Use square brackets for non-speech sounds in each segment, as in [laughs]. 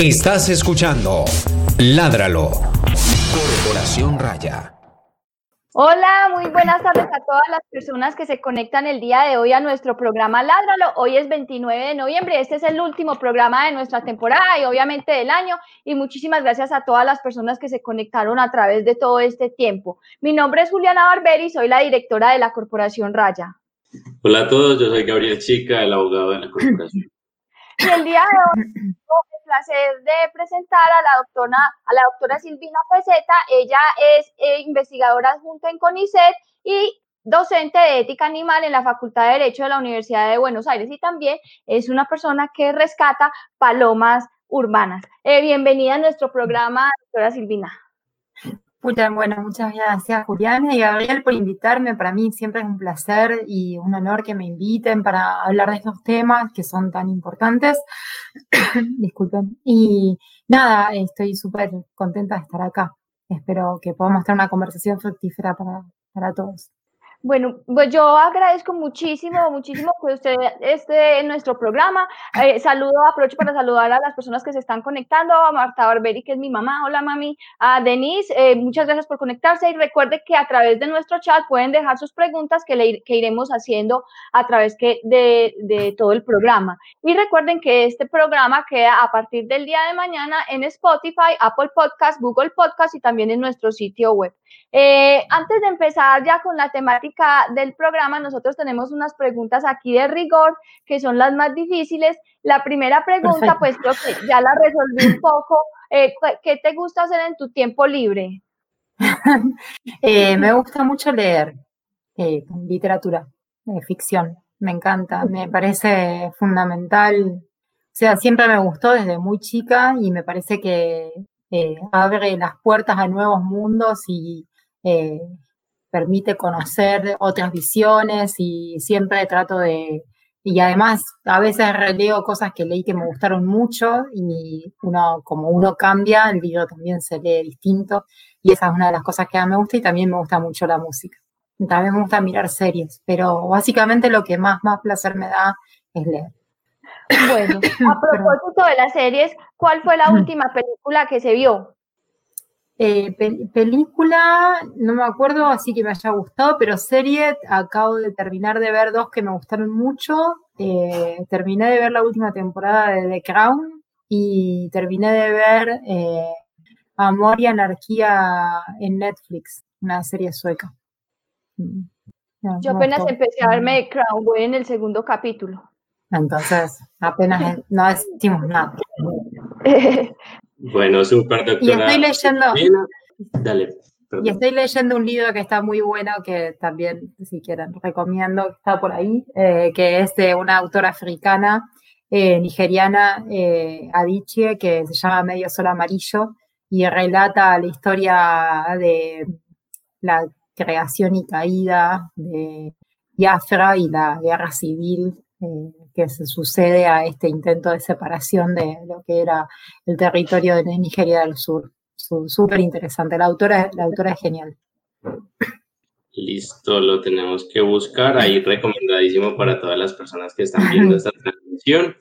Estás escuchando Ládralo. Corporación Raya. Hola, muy buenas tardes a todas las personas que se conectan el día de hoy a nuestro programa Ládralo. Hoy es 29 de noviembre, este es el último programa de nuestra temporada y obviamente del año. Y muchísimas gracias a todas las personas que se conectaron a través de todo este tiempo. Mi nombre es Juliana Barberi, soy la directora de la Corporación Raya. Hola a todos, yo soy Gabriel Chica, el abogado de la Corporación. Y el día de hoy placer de presentar a la doctora, a la doctora Silvina Peseta. Ella es eh, investigadora adjunta en CONICET y docente de ética animal en la Facultad de Derecho de la Universidad de Buenos Aires y también es una persona que rescata palomas urbanas. Eh, bienvenida a nuestro programa, doctora Silvina. Bueno, muchas gracias Juliana y Gabriel por invitarme. Para mí siempre es un placer y un honor que me inviten para hablar de estos temas que son tan importantes. [coughs] Disculpen. Y nada, estoy súper contenta de estar acá. Espero que podamos tener una conversación fructífera para, para todos. Bueno, pues yo agradezco muchísimo, muchísimo que usted esté en nuestro programa. Eh, saludo, aprovecho para saludar a las personas que se están conectando, a Marta Barberi, que es mi mamá, hola mami, a Denise, eh, muchas gracias por conectarse y recuerde que a través de nuestro chat pueden dejar sus preguntas que, le, que iremos haciendo a través que de, de todo el programa. Y recuerden que este programa queda a partir del día de mañana en Spotify, Apple Podcast, Google Podcast y también en nuestro sitio web. Eh, antes de empezar ya con la temática del programa, nosotros tenemos unas preguntas aquí de rigor que son las más difíciles. La primera pregunta, pues creo que ya la resolví un poco. Eh, ¿Qué te gusta hacer en tu tiempo libre? [laughs] Eh, me gusta mucho leer literatura, ficción. Me encanta, me parece fundamental. O sea, siempre me gustó desde muy chica y me parece que abre las puertas a nuevos mundos y eh, permite conocer otras visiones y siempre trato de, y además a veces releo cosas que leí que me gustaron mucho y uno, como uno cambia, el libro también se lee distinto y esa es una de las cosas que mí me gusta y también me gusta mucho la música. También me gusta mirar series, pero básicamente lo que más, más placer me da es leer. [coughs] Bueno, a [coughs] propósito de las series, ¿cuál fue la última película que se vio? Eh, película, no me acuerdo, así que me haya gustado, pero serie, acabo de terminar de ver dos que me gustaron mucho. Eh, terminé de ver la última temporada de The Crown y terminé de ver eh, Amor y Anarquía en Netflix, una serie sueca. Mm. Yo apenas empecé a verme The Crown, voy en el segundo capítulo. Entonces, apenas no decimos nada. [laughs] Bueno, súper, doctora. Y estoy leyendo. Dale. Y estoy leyendo un libro que está muy bueno, que también, si quieren, recomiendo, está por ahí, eh, que es de una autora africana, eh, nigeriana, eh, Adichie, que se llama Medio Sol Amarillo, y relata la historia de la creación y caída de Biafra y la guerra civil eh, que se sucede a este intento de separación de lo que era el territorio de Nigeria del Sur. Súper interesante, la autora, la autora es genial. Listo, lo tenemos que buscar ahí recomendadísimo para todas las personas que están viendo esta [laughs] transmisión.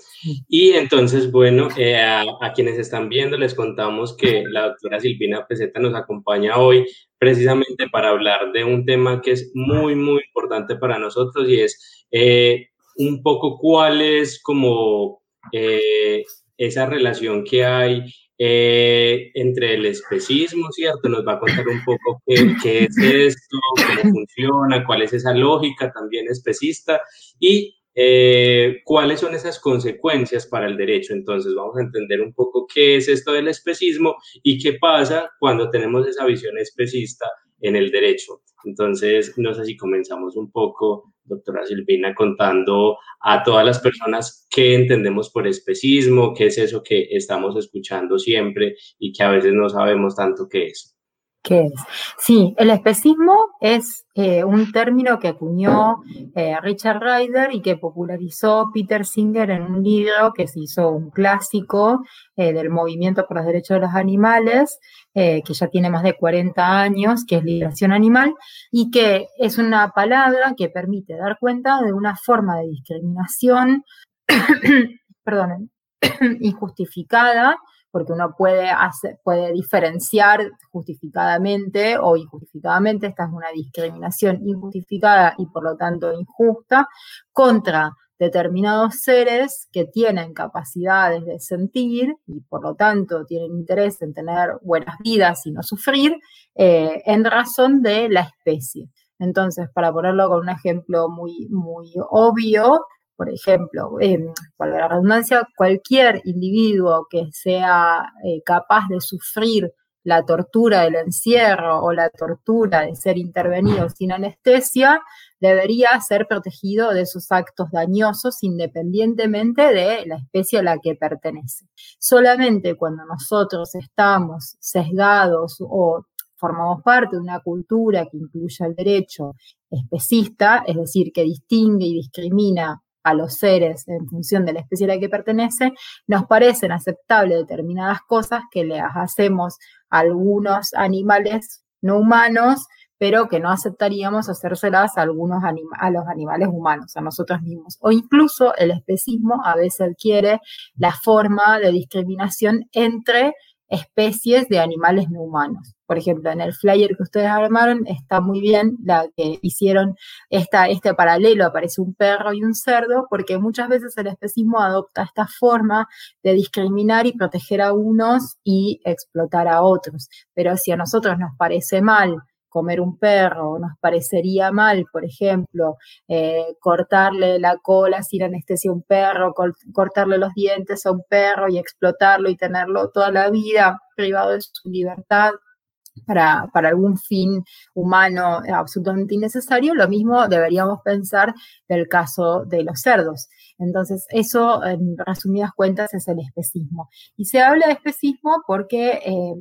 Y entonces, bueno, eh, a, a, quienes están viendo les contamos que la doctora Silvina Peseta nos acompaña hoy precisamente para hablar de un tema que es muy, muy importante para nosotros y es eh, un poco cuál es como eh, esa relación que hay eh, entre el especismo, ¿cierto? Nos va a contar un poco qué, es esto, cómo funciona, cuál es esa lógica también especista y eh, cuáles son esas consecuencias para el derecho. Entonces vamos a entender un poco qué es esto del especismo y qué pasa cuando tenemos esa visión especista en el derecho. Entonces, no sé si comenzamos un poco, doctora Silvina, contando a todas las personas qué entendemos por especismo, qué es eso que estamos escuchando siempre y que a veces no sabemos tanto qué es. ¿Qué es? Sí, el especismo es eh, un término que acuñó eh, Richard Ryder y que popularizó Peter Singer en un libro que se hizo un clásico eh, del movimiento por los derechos de los animales, que ya tiene más de 40 años, que es liberación animal, y que es una palabra que permite dar cuenta de una forma de discriminación, [coughs] [coughs] injustificada porque uno puede, puede diferenciar justificadamente o injustificadamente, esta es una discriminación injustificada y por lo tanto injusta, contra determinados seres que tienen capacidades de sentir y por lo tanto tienen interés en tener buenas vidas y no sufrir eh, en razón de la especie. Entonces, para ponerlo con un ejemplo muy, muy obvio, por ejemplo, eh, la redundancia, cualquier individuo que sea eh, capaz de sufrir la tortura del encierro o la tortura de ser intervenido sin anestesia, debería ser protegido de esos actos dañosos independientemente de la especie a la que pertenece. Solamente cuando nosotros estamos sesgados o formamos parte de una cultura que incluye el derecho especista, es decir, que distingue y discrimina a los seres en función de la especie a la que pertenece, nos parecen aceptables determinadas cosas que le hacemos a algunos animales no humanos, pero que no aceptaríamos hacérselas a algunos a los animales humanos, a nosotros mismos. O incluso el especismo a veces adquiere la forma de discriminación entre especies de animales no humanos. Por ejemplo, en el flyer que ustedes armaron está muy bien la que hicieron esta, este paralelo, aparece un perro y un cerdo, porque muchas veces el especismo adopta esta forma de discriminar y proteger a unos y explotar a otros. Pero si a nosotros nos parece mal comer un perro, nos parecería mal, por ejemplo, eh, cortarle la cola sin anestesia a un perro, cortarle los dientes a un perro y explotarlo y tenerlo toda la vida privado de su libertad. Para, para algún fin humano absolutamente innecesario, lo mismo deberíamos pensar del caso de los cerdos. Entonces, eso, en resumidas cuentas, es el especismo. Y se habla de especismo porque eh,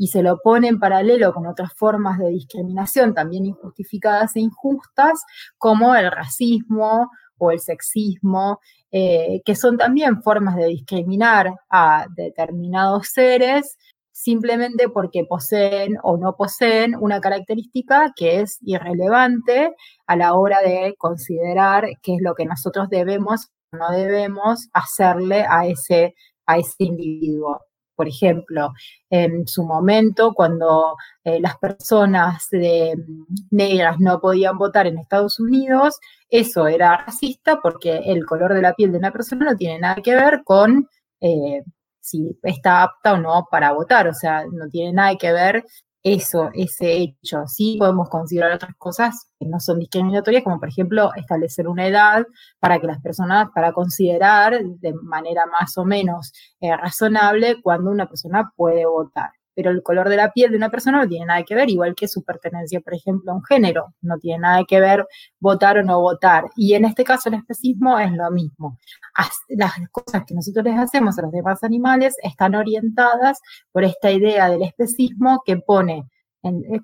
y se lo pone en paralelo con otras formas de discriminación también injustificadas e injustas, como el racismo o el sexismo, eh, que son también formas de discriminar a determinados seres simplemente porque poseen o no poseen una característica que es irrelevante a la hora de considerar qué es lo que nosotros debemos o no debemos hacerle a ese, a ese individuo. Por ejemplo, en su momento, cuando eh, las personas negras no podían votar en Estados Unidos, eso era racista porque el color de la piel de una persona no tiene nada que ver con eh, si está apta o no para votar, o sea, no tiene nada que ver eso, ese hecho. Sí podemos considerar otras cosas que no son discriminatorias, como por ejemplo establecer una edad para que las personas, para considerar de manera más o menos eh, razonable cuando una persona puede votar pero el color de la piel de una persona no tiene nada que ver, igual que su pertenencia, por ejemplo, a un género, no tiene nada que ver votar o no votar. Y en este caso el especismo es lo mismo. Las cosas que nosotros les hacemos a los demás animales están orientadas por esta idea del especismo que pone,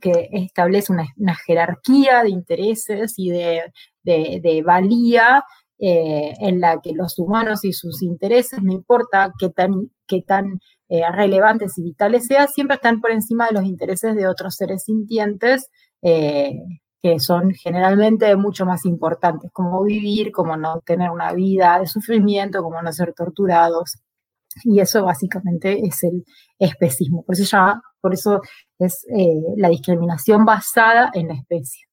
que establece una, jerarquía de intereses y de, valía eh, en la que los humanos y sus intereses, no importa qué tan, qué tan eh, relevantes y vitales sea, siempre están por encima de los intereses de otros seres sintientes eh, que son generalmente mucho más importantes, como vivir, como no tener una vida de sufrimiento, como no ser torturados. Y eso básicamente es el especismo. Por eso, ya, por eso es la discriminación basada en la especie.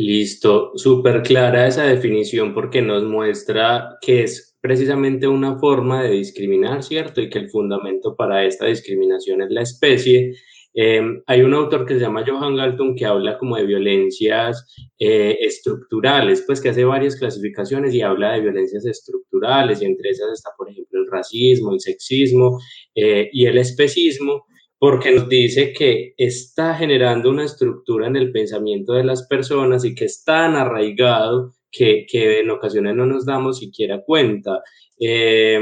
Listo, súper clara esa definición porque nos muestra que es precisamente una forma de discriminar, ¿cierto? Y que el fundamento para esta discriminación es la especie. Em, hay un autor que se llama Johan Galton que habla como de violencias eh, estructurales, pues que hace varias clasificaciones y habla de violencias estructurales y entre esas está, por ejemplo, el racismo, el sexismo eh, y el especismo, porque nos dice que está generando una estructura en el pensamiento de las personas y que es tan arraigado que, en ocasiones no nos damos siquiera cuenta. Eh,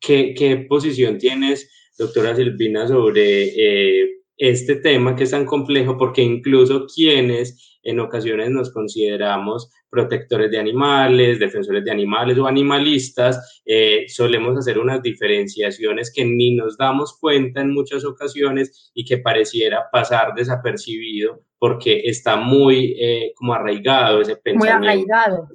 ¿qué, posición tienes, doctora Silvina, sobre eh, este tema que es tan complejo? Porque incluso quienes en ocasiones nos consideramos protectores de animales, defensores de animales o animalistas, eh, solemos hacer unas diferenciaciones que ni nos damos cuenta en muchas ocasiones y que pareciera pasar desapercibido porque está muy eh, como arraigado ese pensamiento. Muy arraigado.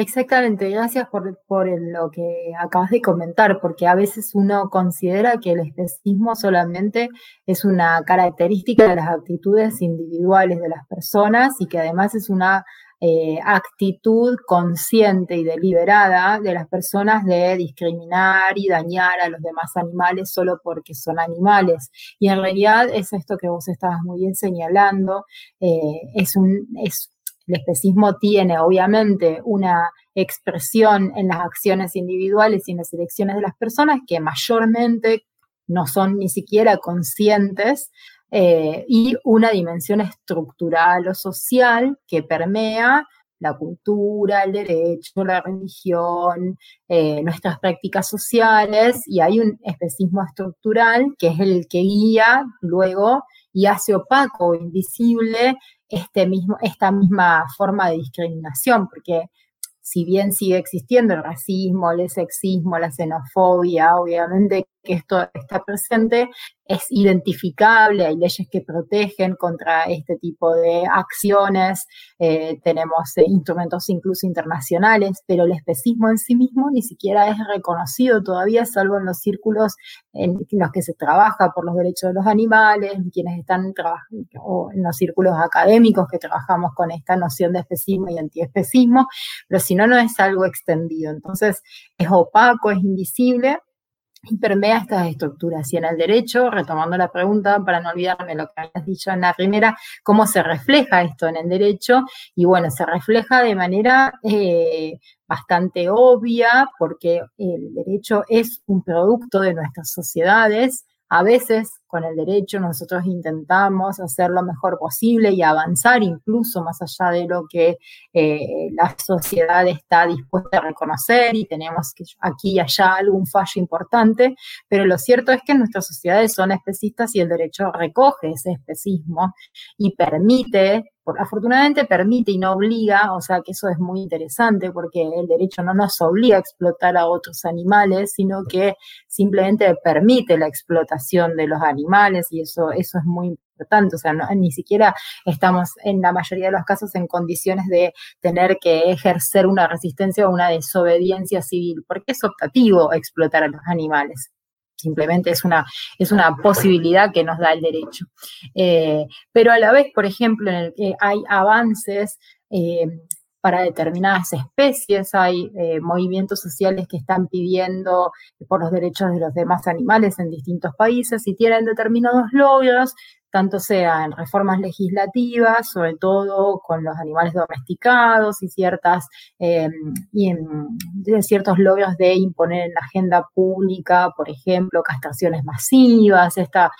Exactamente, gracias por, por lo que acabas de comentar, porque a veces uno considera que el especismo solamente es una característica de las actitudes individuales de las personas y que además es una eh, actitud consciente y deliberada de las personas de discriminar y dañar a los demás animales solo porque son animales. Y en realidad es esto que vos estabas muy bien señalando, eh, es un... Es, el especismo tiene obviamente una expresión en las acciones individuales y en las elecciones de las personas que mayormente no son ni siquiera conscientes eh, y una dimensión estructural o social que permea la cultura, el derecho, la religión, eh, nuestras prácticas sociales, y hay un especismo estructural que es el que guía luego y hace opaco invisible este mismo, esta misma forma de discriminación, porque si bien sigue existiendo el racismo, el sexismo, la xenofobia, obviamente que esto está presente, es identificable, hay leyes que protegen contra este tipo de acciones, eh, tenemos eh, instrumentos incluso internacionales, pero el especismo en sí mismo ni siquiera es reconocido todavía, salvo en los círculos en los que se trabaja por los derechos de los animales, quienes están o en los círculos académicos que trabajamos con esta noción de especismo y antiespecismo, pero si no, no es algo extendido. Entonces, es opaco, es invisible y permea estas estructuras. Y en el derecho, retomando la pregunta, para no olvidarme lo que habías dicho en la primera, ¿cómo se refleja esto en el derecho? Y bueno, se refleja de manera eh, bastante obvia, porque el derecho es un producto de nuestras sociedades, a veces con el derecho nosotros intentamos hacer lo mejor posible y avanzar incluso más allá de lo que eh, la sociedad está dispuesta a reconocer y tenemos aquí y allá algún fallo importante, pero lo cierto es que nuestras sociedades son especistas y el derecho recoge ese especismo y permite afortunadamente permite y no obliga, o sea que eso es muy interesante porque el derecho no nos obliga a explotar a otros animales, sino que simplemente permite la explotación de los animales y eso, eso es muy importante, o sea, ni siquiera estamos en la mayoría de los casos en condiciones de tener que ejercer una resistencia o una desobediencia civil, porque es optativo explotar a los animales. Simplemente es una, es una posibilidad que nos da el derecho. Eh, pero a la vez, por ejemplo, en el que hay avances eh, para determinadas especies, hay eh, movimientos sociales que están pidiendo por los derechos de los demás animales en distintos países y tienen determinados logros tanto sea en reformas legislativas, sobre todo con los animales domesticados y ciertas em, y en, ciertos logros de imponer en la agenda pública, por ejemplo, castraciones masivas, esta,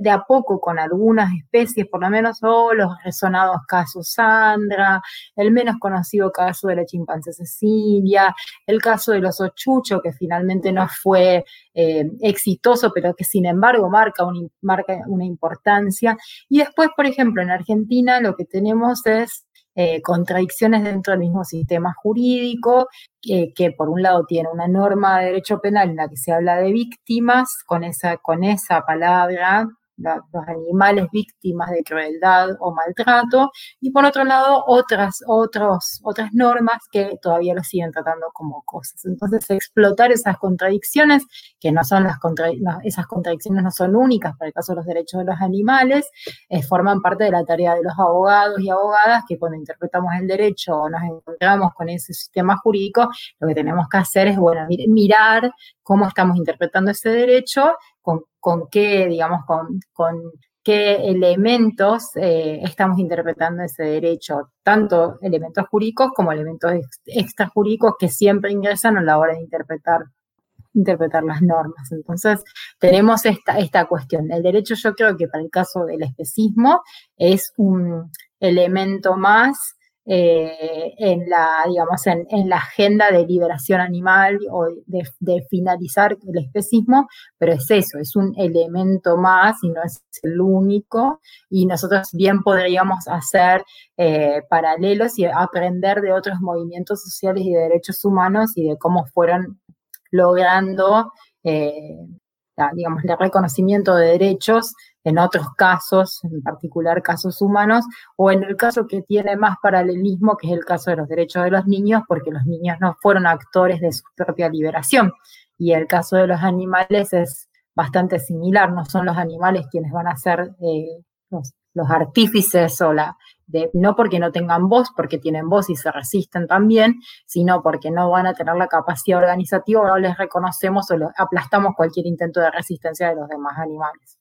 de, a poco con algunas especies, por lo menos, o los resonados casos Sandra, el menos conocido caso de la chimpancé Cecilia, el caso de los ochucho, que finalmente no fue eh, exitoso, pero que sin embargo marca, un, marca una importancia. Y después, por ejemplo, en Argentina lo que tenemos es eh, contradicciones dentro del mismo sistema jurídico, que por un lado tiene una norma de derecho penal en la que se habla de víctimas, con esa, con esa palabra los animales víctimas de crueldad o maltrato, y por otro lado otras, otros, otras normas que todavía lo siguen tratando como cosas. Entonces, explotar esas contradicciones, que no son las esas contradicciones no son únicas para el caso de los derechos de los animales, eh, forman parte de la tarea de los abogados y abogadas que cuando interpretamos el derecho o nos encontramos con ese sistema jurídico, lo que tenemos que hacer es, bueno, mirar cómo estamos interpretando ese derecho con, qué, digamos, con, qué elementos eh, estamos interpretando ese derecho, tanto elementos jurídicos como elementos extrajurídicos que siempre ingresan a la hora de interpretar interpretar las normas. Entonces, tenemos esta, esta cuestión. El derecho yo creo que para el caso del especismo es un elemento más eh, en la, digamos, en, la agenda de liberación animal o de, finalizar el especismo, pero es eso, es un elemento más y no es el único, y nosotros bien podríamos hacer eh, paralelos y aprender de otros movimientos sociales y de derechos humanos y de cómo fueron logrando eh, digamos, el reconocimiento de derechos en otros casos, en particular casos humanos, o en el caso que tiene más paralelismo, que es el caso de los derechos de los niños, porque los niños no fueron actores de su propia liberación. Y el caso de los animales es bastante similar, no son los animales quienes van a ser eh, los, los, artífices o la, no porque no tengan voz, porque tienen voz y se resisten también, sino porque no van a tener la capacidad organizativa no les reconocemos o aplastamos cualquier intento de resistencia de los demás animales.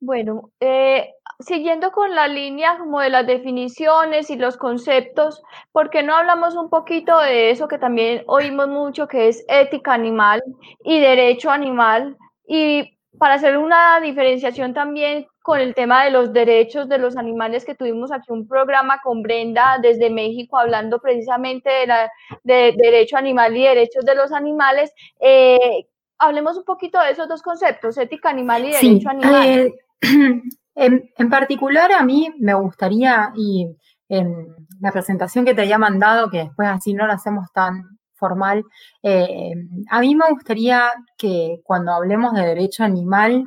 Bueno, eh, siguiendo con la línea como de las definiciones y los conceptos, ¿por qué no hablamos un poquito de eso que también oímos mucho, que es ética animal y derecho animal? Y para hacer una diferenciación también con el tema de los derechos de los animales, que tuvimos aquí un programa con Brenda desde México hablando precisamente de, la, de derecho animal y derechos de los animales. Eh, hablemos un poquito de esos dos conceptos, ética animal y derecho animal. Eh, [clears throat] en, particular, a mí me gustaría, y en la presentación que te había mandado, que después así no la hacemos tan formal, eh, a mí me gustaría que cuando hablemos de derecho animal,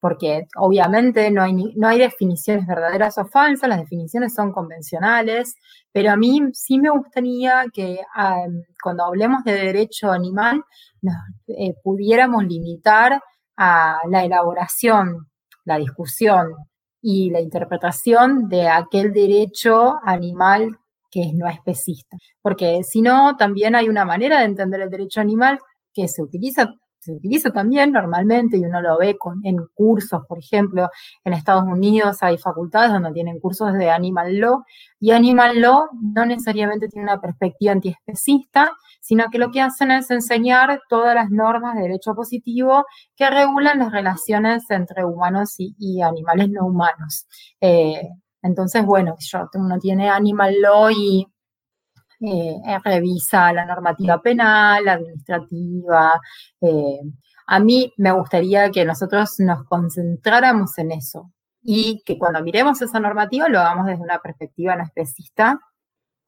porque obviamente no hay, no hay definiciones verdaderas o falsas, las definiciones son convencionales, pero a mí sí me gustaría que cuando hablemos de derecho animal nos eh, pudiéramos limitar a la elaboración la discusión y la interpretación de aquel derecho animal que no especista. Porque si no, también hay una manera de entender el derecho animal que se utiliza se utiliza también normalmente y uno lo ve con, en cursos, por ejemplo, en Estados Unidos hay facultades donde tienen cursos de Animal Law y Animal Law no necesariamente tiene una perspectiva antiespecista, sino que lo que hacen es enseñar todas las normas de derecho positivo que regulan las relaciones entre humanos y, animales no humanos. Eh, entonces, bueno, uno tiene Animal Law y eh, revisa la normativa penal, administrativa. Eh, a mí me gustaría que nosotros nos concentráramos en eso y que cuando miremos esa normativa lo hagamos desde una perspectiva no especista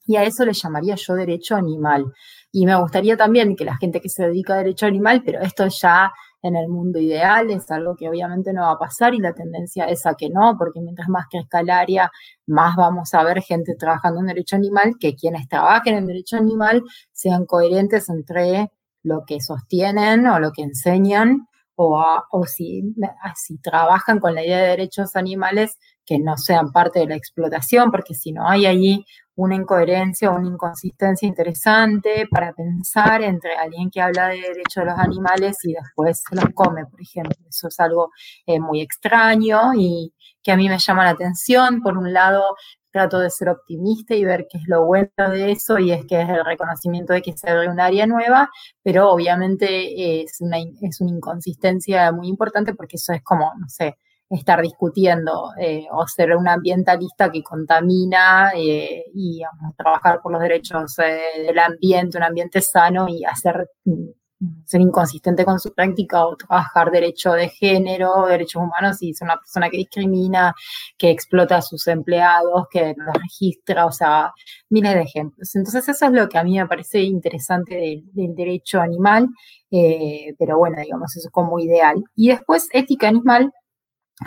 y a eso le llamaría yo derecho animal. Y me gustaría también que la gente que se dedica a derecho animal, pero esto ya en el mundo ideal, es algo que obviamente no va a pasar y la tendencia es a que no, porque mientras más crezca el área, más vamos a ver gente trabajando en derecho animal, que quienes trabajen en derecho animal sean coherentes entre lo que sostienen o lo que enseñan, o, o si, si trabajan con la idea de derechos animales, que no sean parte de la explotación, porque si no hay allí una incoherencia o una inconsistencia interesante para pensar entre alguien que habla de derechos de los animales y después se los come, por ejemplo. Eso es algo eh, muy extraño y que a mí me llama la atención. Por un lado, trato de ser optimista y ver qué es lo bueno de eso y es que es el reconocimiento de que se abre un área nueva, pero obviamente es una, es una inconsistencia muy importante porque eso es como, no sé, estar discutiendo eh, o ser un ambientalista que contamina eh, y trabajar por los derechos eh, del ambiente, un ambiente sano y hacer mm, ser inconsistente con su práctica o trabajar derecho de género, derechos humanos y ser una persona que discrimina, que explota a sus empleados, que los registra, o sea, miles de ejemplos. Entonces eso es lo que a mí me parece interesante del, derecho animal, pero bueno, digamos, eso es como ideal. Y después ética animal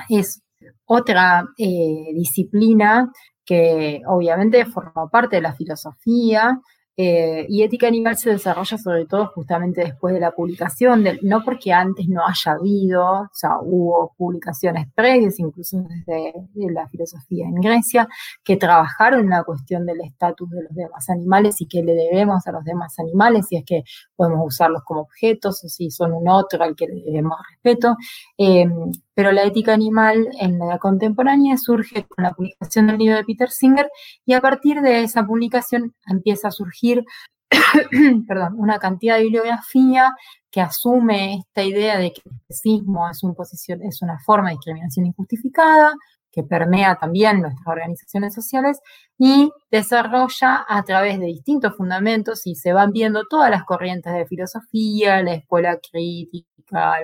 es otra eh, disciplina que obviamente forma parte de la filosofía, eh, y ética animal se desarrolla sobre todo justamente después de la publicación, no porque antes no haya habido, o sea, hubo publicaciones previas, incluso desde la filosofía en Grecia, que trabajaron la cuestión del estatus de los demás animales y que le debemos a los demás animales, si es que podemos usarlos como objetos o si son un otro al que le debemos respeto. Em, pero la ética animal en la contemporánea surge con la publicación del libro de Peter Singer y a partir de esa publicación empieza a surgir [coughs] perdón, una cantidad de bibliografía que asume esta idea de que el especismo es, un es una forma de discriminación injustificada, que permea también nuestras organizaciones sociales y desarrolla a través de distintos fundamentos y se van viendo todas las corrientes de filosofía, la escuela crítica,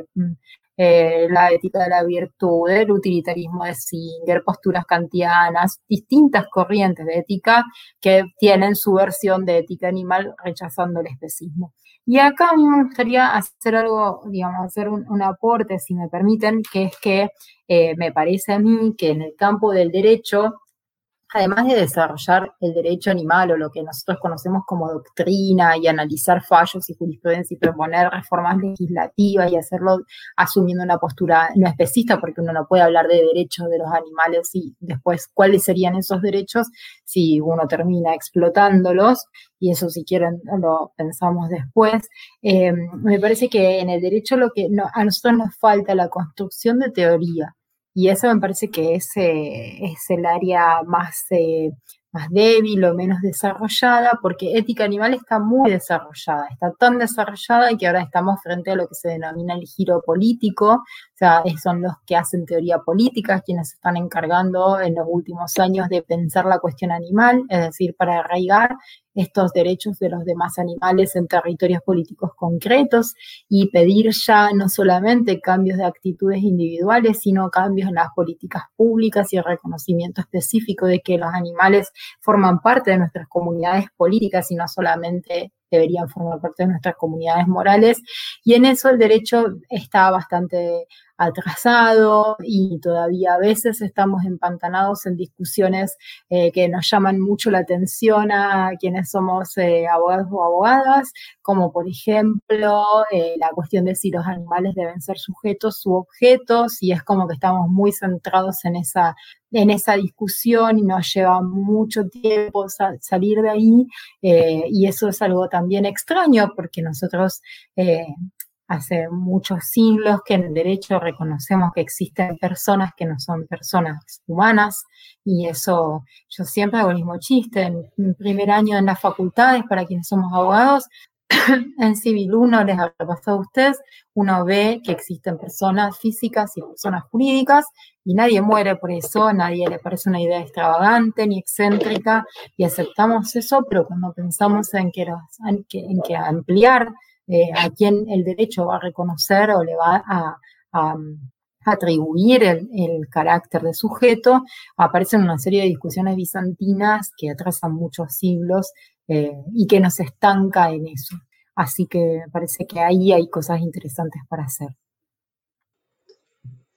eh, la ética de la virtud, el utilitarismo de Singer, posturas kantianas, distintas corrientes de ética que tienen su versión de ética animal rechazando el especismo. Y acá a mí me gustaría hacer algo, digamos, hacer un, aporte, si me permiten, que es que eh, me parece a mí que en el campo del derecho además de desarrollar el derecho animal o lo que nosotros conocemos como doctrina y analizar fallos y jurisprudencia y proponer reformas legislativas y hacerlo asumiendo una postura no especista, porque uno no puede hablar de derechos de los animales y después cuáles serían esos derechos si uno termina explotándolos, y eso si quieren lo pensamos después. Eh, me parece que en el derecho lo que a nosotros nos falta la construcción de teoría y eso me parece que es, es el área más, eh, más débil o menos desarrollada, porque ética animal está muy desarrollada, está tan desarrollada que ahora estamos frente a lo que se denomina el giro político, o sea, son los que hacen teoría política, quienes están encargando en los últimos años de pensar la cuestión animal, es decir, para arraigar estos derechos de los demás animales en territorios políticos concretos y pedir ya no solamente cambios de actitudes individuales, sino cambios en las políticas públicas y el reconocimiento específico de que los animales forman parte de nuestras comunidades políticas y no solamente deberían formar parte de nuestras comunidades morales. Y en eso el derecho está bastante atrasado y todavía a veces estamos empantanados en discusiones eh, que nos llaman mucho la atención a quienes somos eh, abogados o abogadas, como por ejemplo eh, la cuestión de si los animales deben ser sujetos u objetos, y es como que estamos muy centrados en esa en esa discusión y nos lleva mucho tiempo salir de ahí y eso es algo también extraño porque nosotros hace muchos siglos que en derecho reconocemos que existen personas que no son personas humanas y eso yo siempre hago el mismo chiste. En mi primer año en las facultades, para quienes somos abogados, [coughs] en Civil 1 les ha pasado a ustedes, uno ve que existen personas físicas y personas jurídicas y nadie muere por eso, nadie le parece una idea extravagante ni excéntrica y aceptamos eso, pero cuando pensamos en que, en que, en que ampliar eh, a quien el derecho va a reconocer o le va a, atribuir el, carácter de sujeto, aparecen una serie de discusiones bizantinas que atrasan muchos siglos eh, y que nos estanca en eso. Así que parece que ahí hay cosas interesantes para hacer.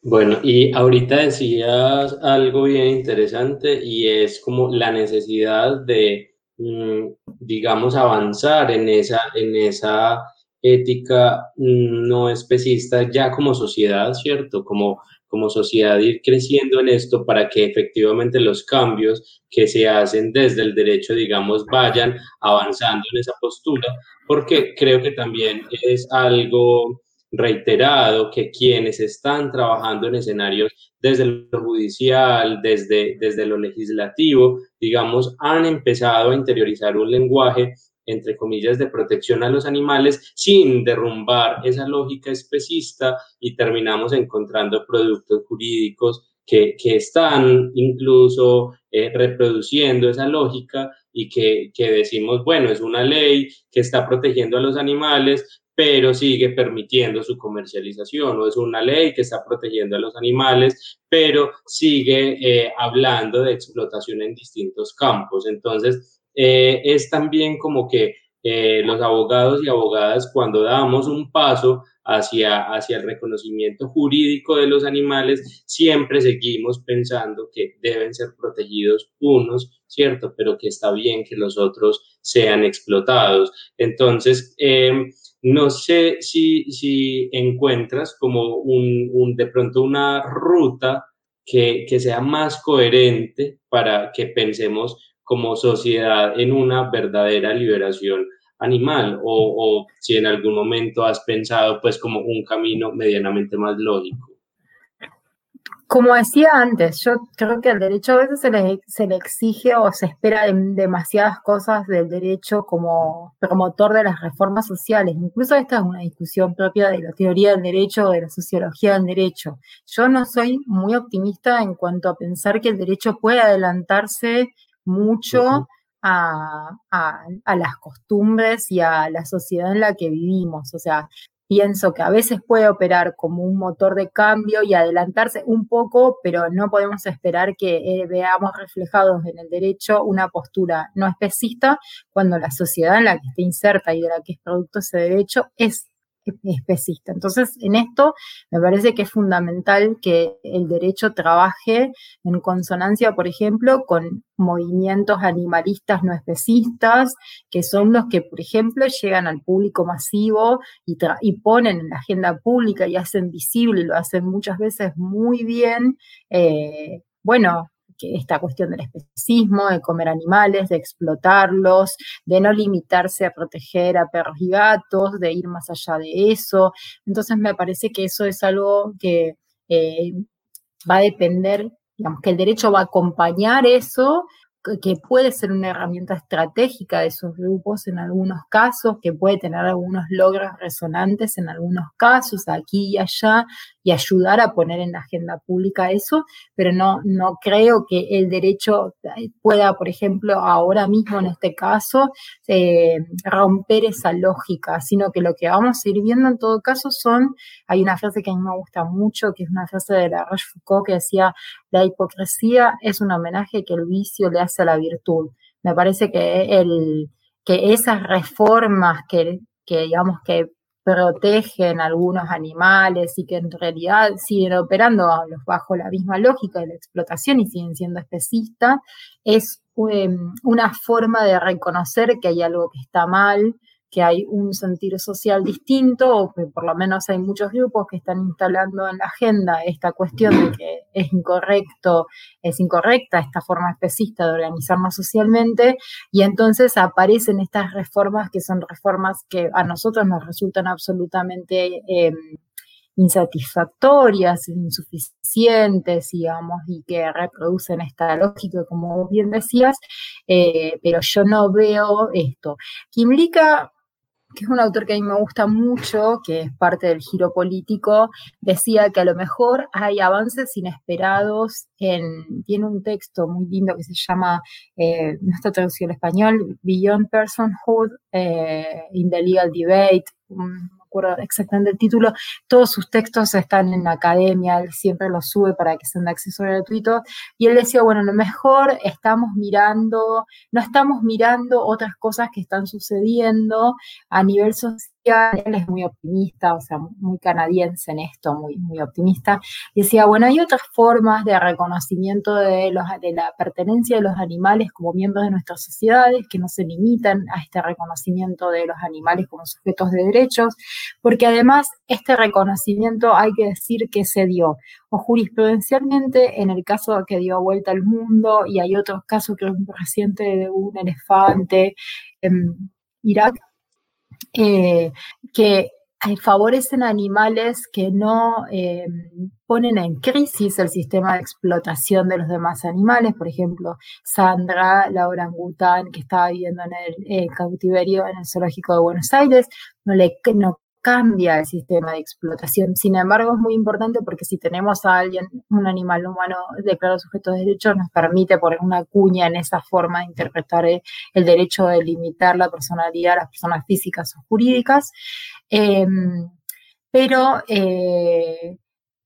Bueno, y ahorita decías algo bien interesante y es como la necesidad de, mm, digamos, avanzar en esa, en esa ética no especista ya como sociedad, ¿cierto? Como, como sociedad ir creciendo en esto para que efectivamente los cambios que se hacen desde el derecho, digamos, vayan avanzando en esa postura, porque creo que también es algo reiterado que quienes están trabajando en escenarios desde lo judicial, desde, desde lo legislativo, digamos, han empezado a interiorizar un lenguaje entre comillas, de protección a los animales sin derrumbar esa lógica especista y terminamos encontrando productos jurídicos que, están incluso eh, reproduciendo esa lógica y que, que decimos, bueno, es una ley que está protegiendo a los animales, pero sigue permitiendo su comercialización, o es una ley que está protegiendo a los animales, pero sigue eh, hablando de explotación en distintos campos. Entonces, eh, es también como que eh, los abogados y abogadas cuando damos un paso hacia, hacia el reconocimiento jurídico de los animales, siempre seguimos pensando que deben ser protegidos unos, ¿cierto? Pero que está bien que los otros sean explotados. Entonces, em, no sé si, si encuentras como un, un, de pronto una ruta que, que sea más coherente para que pensemos como sociedad en una verdadera liberación animal o, si en algún momento has pensado pues como un camino medianamente más lógico. Como decía antes, yo creo que al derecho a veces se le, se le exige o se espera demasiadas cosas del derecho como promotor de las reformas sociales. Incluso esta es una discusión propia de la teoría del derecho o de la sociología del derecho. Yo no soy muy optimista en cuanto a pensar que el derecho puede adelantarse mucho a, las costumbres y a la sociedad en la que vivimos. O sea, pienso que a veces puede operar como un motor de cambio y adelantarse un poco, pero no podemos esperar que eh, veamos reflejados en el derecho una postura no especista cuando la sociedad en la que está inserta y de la que es producto ese derecho es especista. Entonces, en esto me parece que es fundamental que el derecho trabaje en consonancia, por ejemplo, con movimientos animalistas no especistas, que son los que, por ejemplo, llegan al público masivo y, y ponen en la agenda pública y hacen visible, lo hacen muchas veces muy bien, eh, bueno, esta cuestión del especismo, de comer animales, de explotarlos, de no limitarse a proteger a perros y gatos, de ir más allá de eso. Entonces me parece que eso es algo que eh, va a depender, digamos, que el derecho va a acompañar eso que puede ser una herramienta estratégica de esos grupos en algunos casos, que puede tener algunos logros resonantes en algunos casos, aquí y allá, y ayudar a poner en la agenda pública eso, pero no, no creo que el derecho pueda, por ejemplo, ahora mismo en este caso, eh, romper esa lógica, sino que lo que vamos a ir viendo en todo caso son, hay una frase que a mí me gusta mucho, que es una frase de la Rochefoucauld que decía, la hipocresía es un homenaje que el vicio le hace a la virtud. Me parece que, el, que esas reformas que, digamos que protegen algunos animales y que en realidad siguen operando bajo la misma lógica de la explotación y siguen siendo especistas, es em, una forma de reconocer que hay algo que está mal, que hay un sentido social distinto o que por lo menos hay muchos grupos que están instalando en la agenda esta cuestión de que es incorrecto, es incorrecta esta forma especista de organizarnos socialmente y entonces aparecen estas reformas que son reformas que a nosotros nos resultan absolutamente em, insatisfactorias, insuficientes, digamos, y que reproducen esta lógica, como bien decías, eh, pero yo no veo esto. Kimlicka que es un autor que a mí me gusta mucho, que es parte del giro político, decía que a lo mejor hay avances inesperados en, tiene un texto muy lindo que se llama, eh, no está traducido al español, Beyond Personhood eh, in the Legal Debate, exactamente el título, todos sus textos están en la academia, él siempre los sube para que sean de acceso gratuito, y él decía, bueno, lo mejor estamos mirando, no estamos mirando otras cosas que están sucediendo a nivel social él es muy optimista, o sea, muy canadiense en esto, muy, muy optimista, decía, bueno, hay otras formas de reconocimiento de, los, de la pertenencia de los animales como miembros de nuestras sociedades que no se limitan a este reconocimiento de los animales como sujetos de derechos, porque además este reconocimiento hay que decir que se dio, o jurisprudencialmente en el caso que dio vuelta al mundo, y hay otros casos, que es un reciente de un elefante en Irak, eh, que favorecen animales que no eh, ponen en crisis el sistema de explotación de los demás animales. Por ejemplo, Sandra, la orangután que estaba viviendo en el cautiverio en el zoológico de Buenos Aires, no, le, no cambia el sistema de explotación. Sin embargo, es muy importante porque si tenemos a alguien, un animal humano declarado sujeto de derechos, nos permite poner una cuña en esa forma de interpretar el derecho de limitar la personalidad de las personas físicas o jurídicas. Em, pero eh,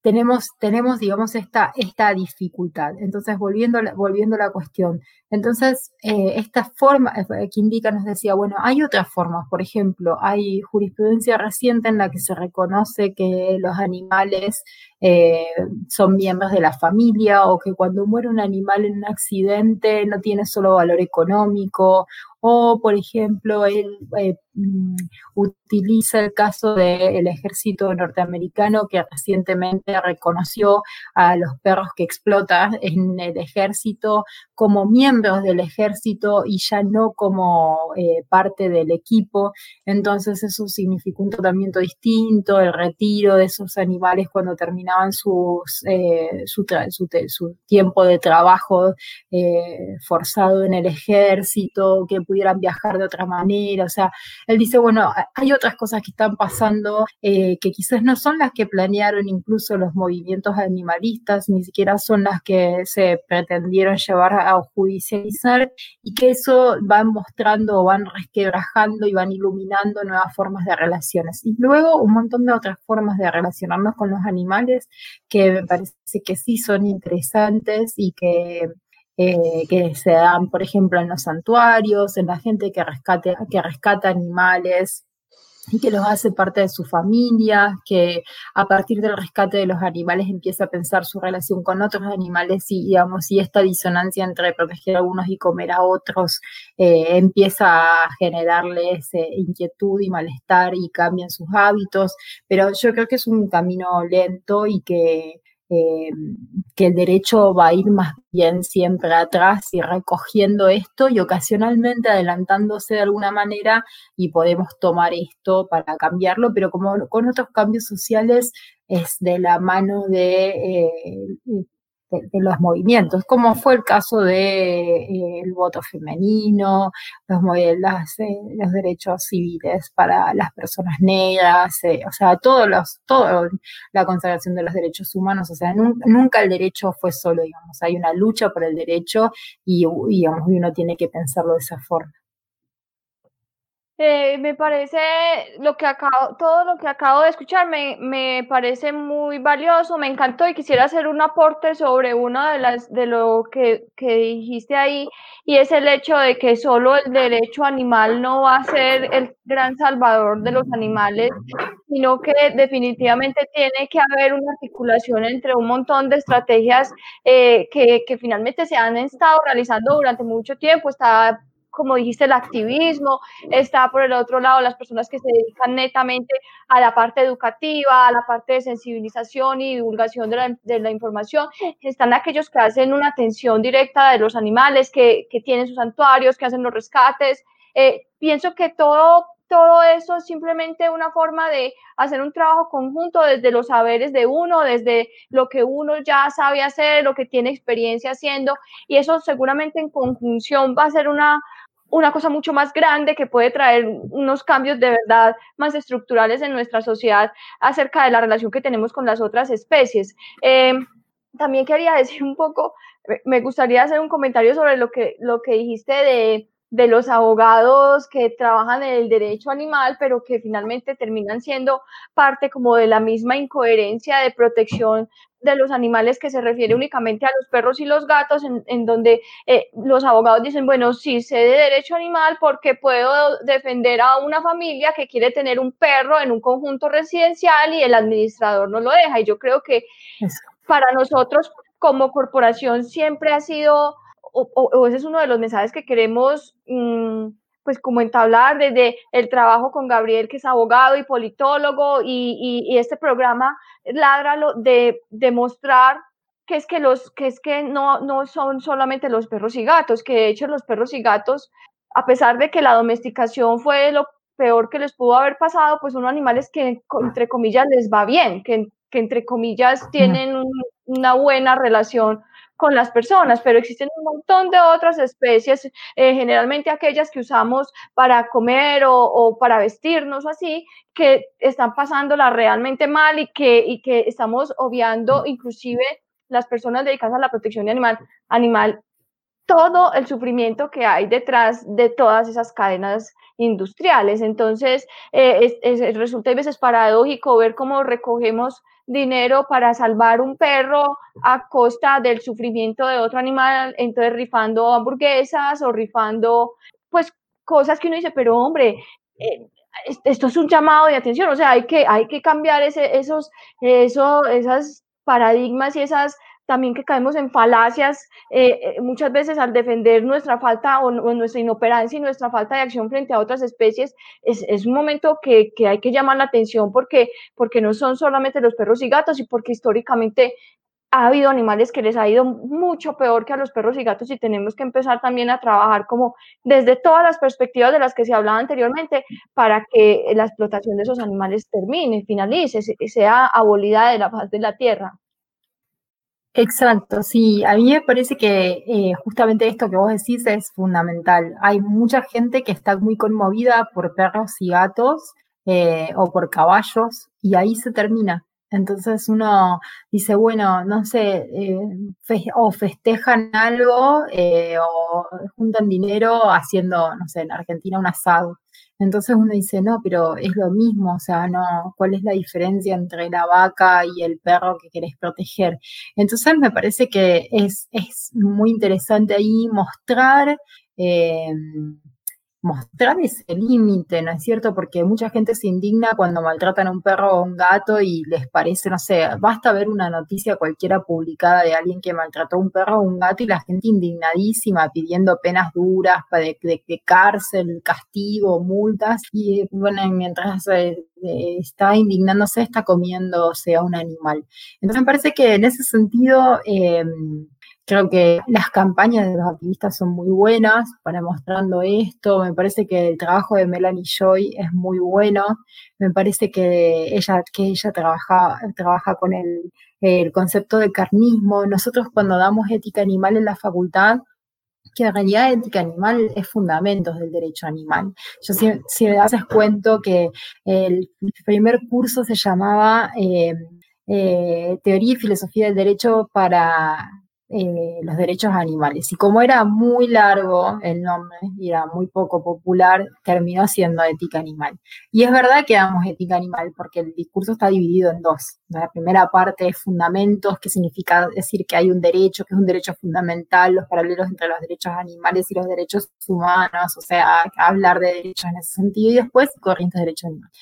tenemos, tenemos, digamos, esta, esta dificultad. Entonces, volviendo, volviendo a la cuestión, entonces, eh, esta forma eh, que indica nos decía, bueno, hay otras formas, por ejemplo, hay jurisprudencia reciente en la que se reconoce que los animales eh, son miembros de la familia o que cuando muere un animal en un accidente no tiene solo valor económico o, por ejemplo, él mm, utiliza el caso del ejército norteamericano que recientemente reconoció a los perros que explota en el ejército como miembros del ejército y ya no como eh, parte del equipo. Entonces eso significó un tratamiento distinto, el retiro de esos animales cuando terminaban sus, eh, su, su, tiempo de trabajo eh, forzado en el ejército, que pudieran viajar de otra manera. O sea, él dice, bueno, hay otras cosas que están pasando eh, que quizás no son las que planearon incluso los movimientos animalistas, ni siquiera son las que se pretendieron llevar a judicializar y que eso van mostrando, van resquebrajando y van iluminando nuevas formas de relaciones. Y luego un montón de otras formas de relacionarnos con los animales que me parece que sí son interesantes y que eh, que se dan, por ejemplo, en los santuarios, en la gente que, rescate, que rescata animales y que los hace parte de su familia, que a partir del rescate de los animales empieza a pensar su relación con otros animales y, digamos, y esta disonancia entre proteger a unos y comer a otros eh, empieza a generarles eh, inquietud y malestar y cambian sus hábitos, pero yo creo que es un camino lento y que eh, que el derecho va a ir más bien siempre atrás y recogiendo esto y ocasionalmente adelantándose de alguna manera y podemos tomar esto para cambiarlo, pero como con otros cambios sociales es de la mano de eh, de, los movimientos, como fue el caso del de, eh, voto femenino, los, las, eh, los derechos civiles para las personas negras, eh, o sea, todos los, todo la consagración de los derechos humanos, o sea, nunca, el derecho fue solo, digamos, hay una lucha por el derecho y, digamos, uno tiene que pensarlo de esa forma. Eh, me parece lo que acabo, todo lo que acabo de escuchar me, me, parece muy valioso, me encantó y quisiera hacer un aporte sobre uno de las de lo que, que, dijiste ahí y es el hecho de que solo el derecho animal no va a ser el gran salvador de los animales, sino que definitivamente tiene que haber una articulación entre un montón de estrategias eh, que, que finalmente se han estado realizando durante mucho tiempo. Está como dijiste, el activismo, está por el otro lado las personas que se dedican netamente a la parte educativa, a la parte de sensibilización y divulgación de la, de la información, están aquellos que hacen una atención directa de los animales, que, que tienen sus santuarios, que hacen los rescates. Eh, pienso que todo todo eso es simplemente una forma de hacer un trabajo conjunto desde los saberes de uno, desde lo que uno ya sabe hacer, lo que tiene experiencia haciendo, y eso seguramente en conjunción va a ser una, una cosa mucho más grande que puede traer unos cambios de verdad más estructurales en nuestra sociedad acerca de la relación que tenemos con las otras especies. Eh, también quería [laughs] decir un poco, me gustaría hacer un comentario sobre lo que, lo que dijiste de, de los abogados que trabajan en el derecho animal, pero que finalmente terminan siendo parte como de la misma incoherencia de protección de los animales que se refiere únicamente a los perros y los gatos, en, donde eh, los abogados dicen, bueno, sí sé de derecho animal porque puedo defender a una familia que quiere tener un perro en un conjunto residencial y el administrador no lo deja. Y yo creo que para nosotros como corporación siempre ha sido o, ese es uno de los mensajes que queremos, mm, pues como entablar desde el trabajo con Gabriel, que es abogado y politólogo, y, este programa Ládralo, de demostrar que es que los que es que no, no son solamente los perros y gatos, que de hecho los perros y gatos, a pesar de que la domesticación fue lo peor que les pudo haber pasado, pues son animales que entre comillas les va bien, que, que entre comillas tienen una buena relación con las personas, pero existen un montón de otras especies, eh, generalmente aquellas que usamos para comer o, para vestirnos así, que están pasándola realmente mal y que, y que estamos obviando inclusive las personas dedicadas a la protección de animal, animal todo el sufrimiento que hay detrás de todas esas cadenas industriales. Entonces, eh, resulta a veces paradójico ver cómo recogemos dinero para salvar un perro a costa del sufrimiento de otro animal, entonces rifando hamburguesas o rifando, pues, cosas que uno dice, pero hombre, eh, esto es un llamado de atención, o sea, hay que, hay que cambiar ese, esos, eso, esas paradigmas y esas también que caemos en falacias eh, eh, muchas veces al defender nuestra falta o, nuestra inoperancia y nuestra falta de acción frente a otras especies, es, es un momento que, que, hay que llamar la atención porque, porque no son solamente los perros y gatos y porque históricamente ha habido animales que les ha ido mucho peor que a los perros y gatos y tenemos que empezar también a trabajar como desde todas las perspectivas de las que se hablaba anteriormente para que la explotación de esos animales termine, finalice, sea abolida de la faz de la tierra. Exacto, sí. A mí me parece que eh, justamente esto que vos decís es fundamental. Hay mucha gente que está muy conmovida por perros y gatos eh, o por caballos y ahí se termina. Entonces uno dice, bueno, no sé, eh, o festejan algo o juntan dinero haciendo, no sé, en Argentina un asado. Entonces uno dice, no, pero es lo mismo, o sea, no, ¿cuál es la diferencia entre la vaca y el perro que querés proteger? Entonces me parece que es, es muy interesante ahí mostrar eh, mostrar ese límite, ¿no es cierto? Porque mucha gente se indigna cuando maltratan a un perro o un gato y les parece, no sé, basta ver una noticia cualquiera publicada de alguien que maltrató a un perro o un gato y la gente indignadísima pidiendo penas duras de, de, cárcel, castigo, multas y bueno, mientras eh, eh, está indignándose está comiéndose a un animal. Entonces me parece que en ese sentido... Eh, Creo que las campañas de los activistas son muy buenas para mostrando esto. Me parece que el trabajo de Melanie Joy es muy bueno. Me parece que ella, que ella trabaja, trabaja con el, el concepto de carnismo. Nosotros cuando damos ética animal en la facultad, que en realidad ética animal es fundamentos del derecho animal. Yo si, me haces cuento que el primer curso se llamaba eh, eh, Teoría y Filosofía del Derecho para eh, los derechos animales. Y como era muy largo el nombre y era muy poco popular, terminó siendo ética animal. Y es verdad que damos ética animal porque el discurso está dividido en dos. La primera parte es fundamentos, que significa decir que hay un derecho, que es un derecho fundamental, los paralelos entre los derechos animales y los derechos humanos, o sea, hablar de derechos en ese sentido. Y después, corrientes de derechos animales.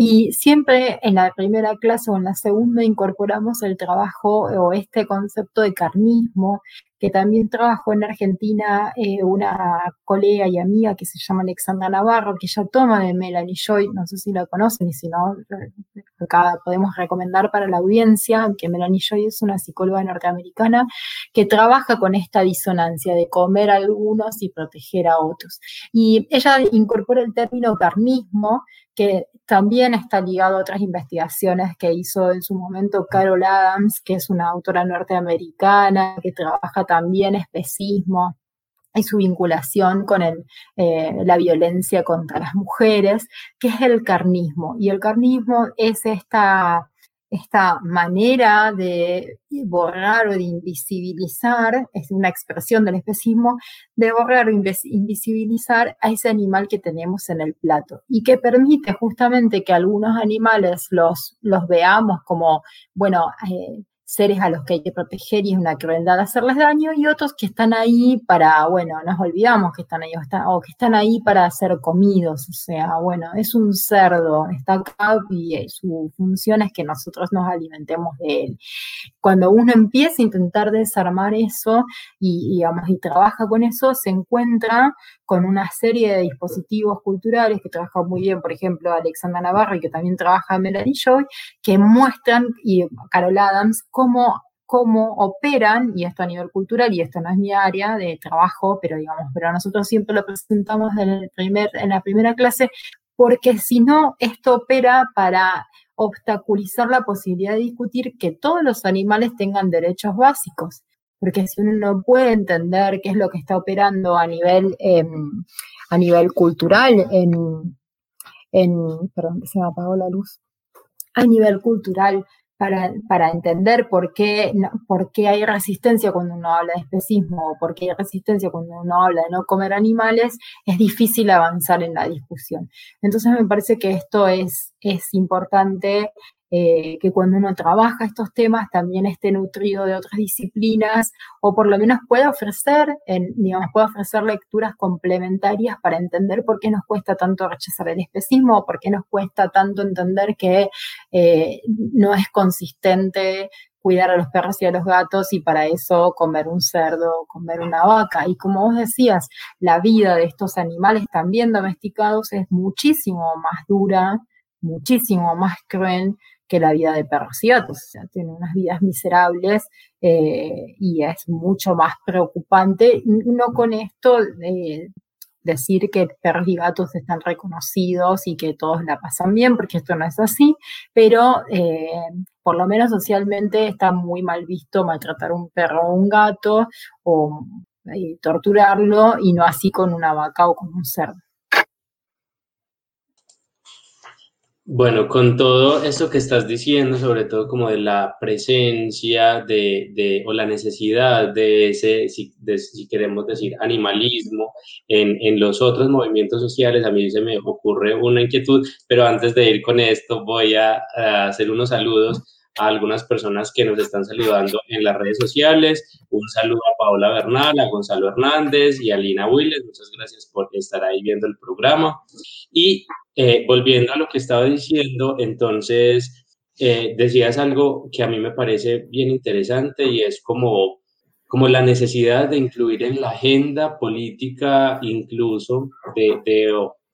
Y siempre en la primera clase o en la segunda incorporamos el trabajo o este concepto de carnismo, que también trabajó en Argentina eh, una colega y amiga que se llama Alexandra Navarro, que ya toma de Melanie Joy, no sé si la conocen y si no, acá podemos recomendar para la audiencia, que Melanie Joy es una psicóloga norteamericana que trabaja con esta disonancia de comer a algunos y proteger a otros. Y ella incorpora el término carnismo, que también está ligado a otras investigaciones que hizo en su momento Carol Adams, que es una autora norteamericana que trabaja también especismo y su vinculación con el, eh, la violencia contra las mujeres, que es el carnismo. Y el carnismo es esta esta manera de borrar o de invisibilizar, es una expresión del especismo, de borrar o invisibilizar a ese animal que tenemos en el plato. Y que permite justamente que algunos animales los, los veamos como, bueno, eh, seres a los que hay que proteger y es una crueldad hacerles daño, y otros que están ahí para, bueno, nos olvidamos que están ahí, o, que están ahí para ser comidos, o sea, bueno, es un cerdo, está acá y eh, su función es que nosotros nos alimentemos de él. Cuando uno empieza a intentar desarmar eso y, digamos, y trabaja con eso, se encuentra con una serie de dispositivos culturales que trabaja muy bien, por ejemplo, Alexandra Navarro y que también trabaja Melanie Joy, que muestran, y Carol Adams, cómo, cómo operan, y esto a nivel cultural, y esto no es mi área de trabajo, pero digamos, pero nosotros siempre lo presentamos en, la primera clase, porque si no, esto opera para obstaculizar la posibilidad de discutir que todos los animales tengan derechos básicos. Porque si uno no puede entender qué es lo que está operando a nivel, em, a nivel cultural, en, en, perdón, se me apagó la luz, a nivel cultural, para, para entender por qué, por qué hay resistencia cuando uno habla de especismo o por qué hay resistencia cuando uno habla de no comer animales, es difícil avanzar en la discusión. Entonces me parece que esto es, es importante eh, que cuando uno trabaja estos temas también esté nutrido de otras disciplinas o por lo menos pueda ofrecer, digamos, pueda ofrecer lecturas complementarias para entender por qué nos cuesta tanto rechazar el especismo o por qué nos cuesta tanto entender que eh, no es consistente cuidar a los perros y a los gatos y para eso comer un cerdo, comer una vaca. Y como vos decías, la vida de estos animales también domesticados es muchísimo más dura, muchísimo más cruel que la vida de perros y gatos. O sea, tienen unas vidas miserables eh, y es mucho más preocupante. No con esto, eh, decir que perros y gatos están reconocidos y que todos la pasan bien, porque esto no es así, pero eh, por lo menos socialmente está muy mal visto maltratar un perro o un gato o eh, torturarlo y no así con una vaca o con un cerdo. Bueno, con todo esto que estás diciendo, sobre todo como de la presencia de, o la necesidad de ese, si, queremos decir, animalismo en, en, los otros movimientos sociales, a mí se me ocurre una inquietud, pero antes de ir con esto voy a, hacer unos saludos a algunas personas que nos están saludando en las redes sociales. Un saludo a Paola Bernal, a Gonzalo Hernández y a Lina Willes. Muchas gracias por estar ahí viendo el programa. Y eh, volviendo a lo que estaba diciendo, entonces eh, decías algo que a mí me parece bien interesante y es como, como la necesidad de incluir en la agenda política incluso de,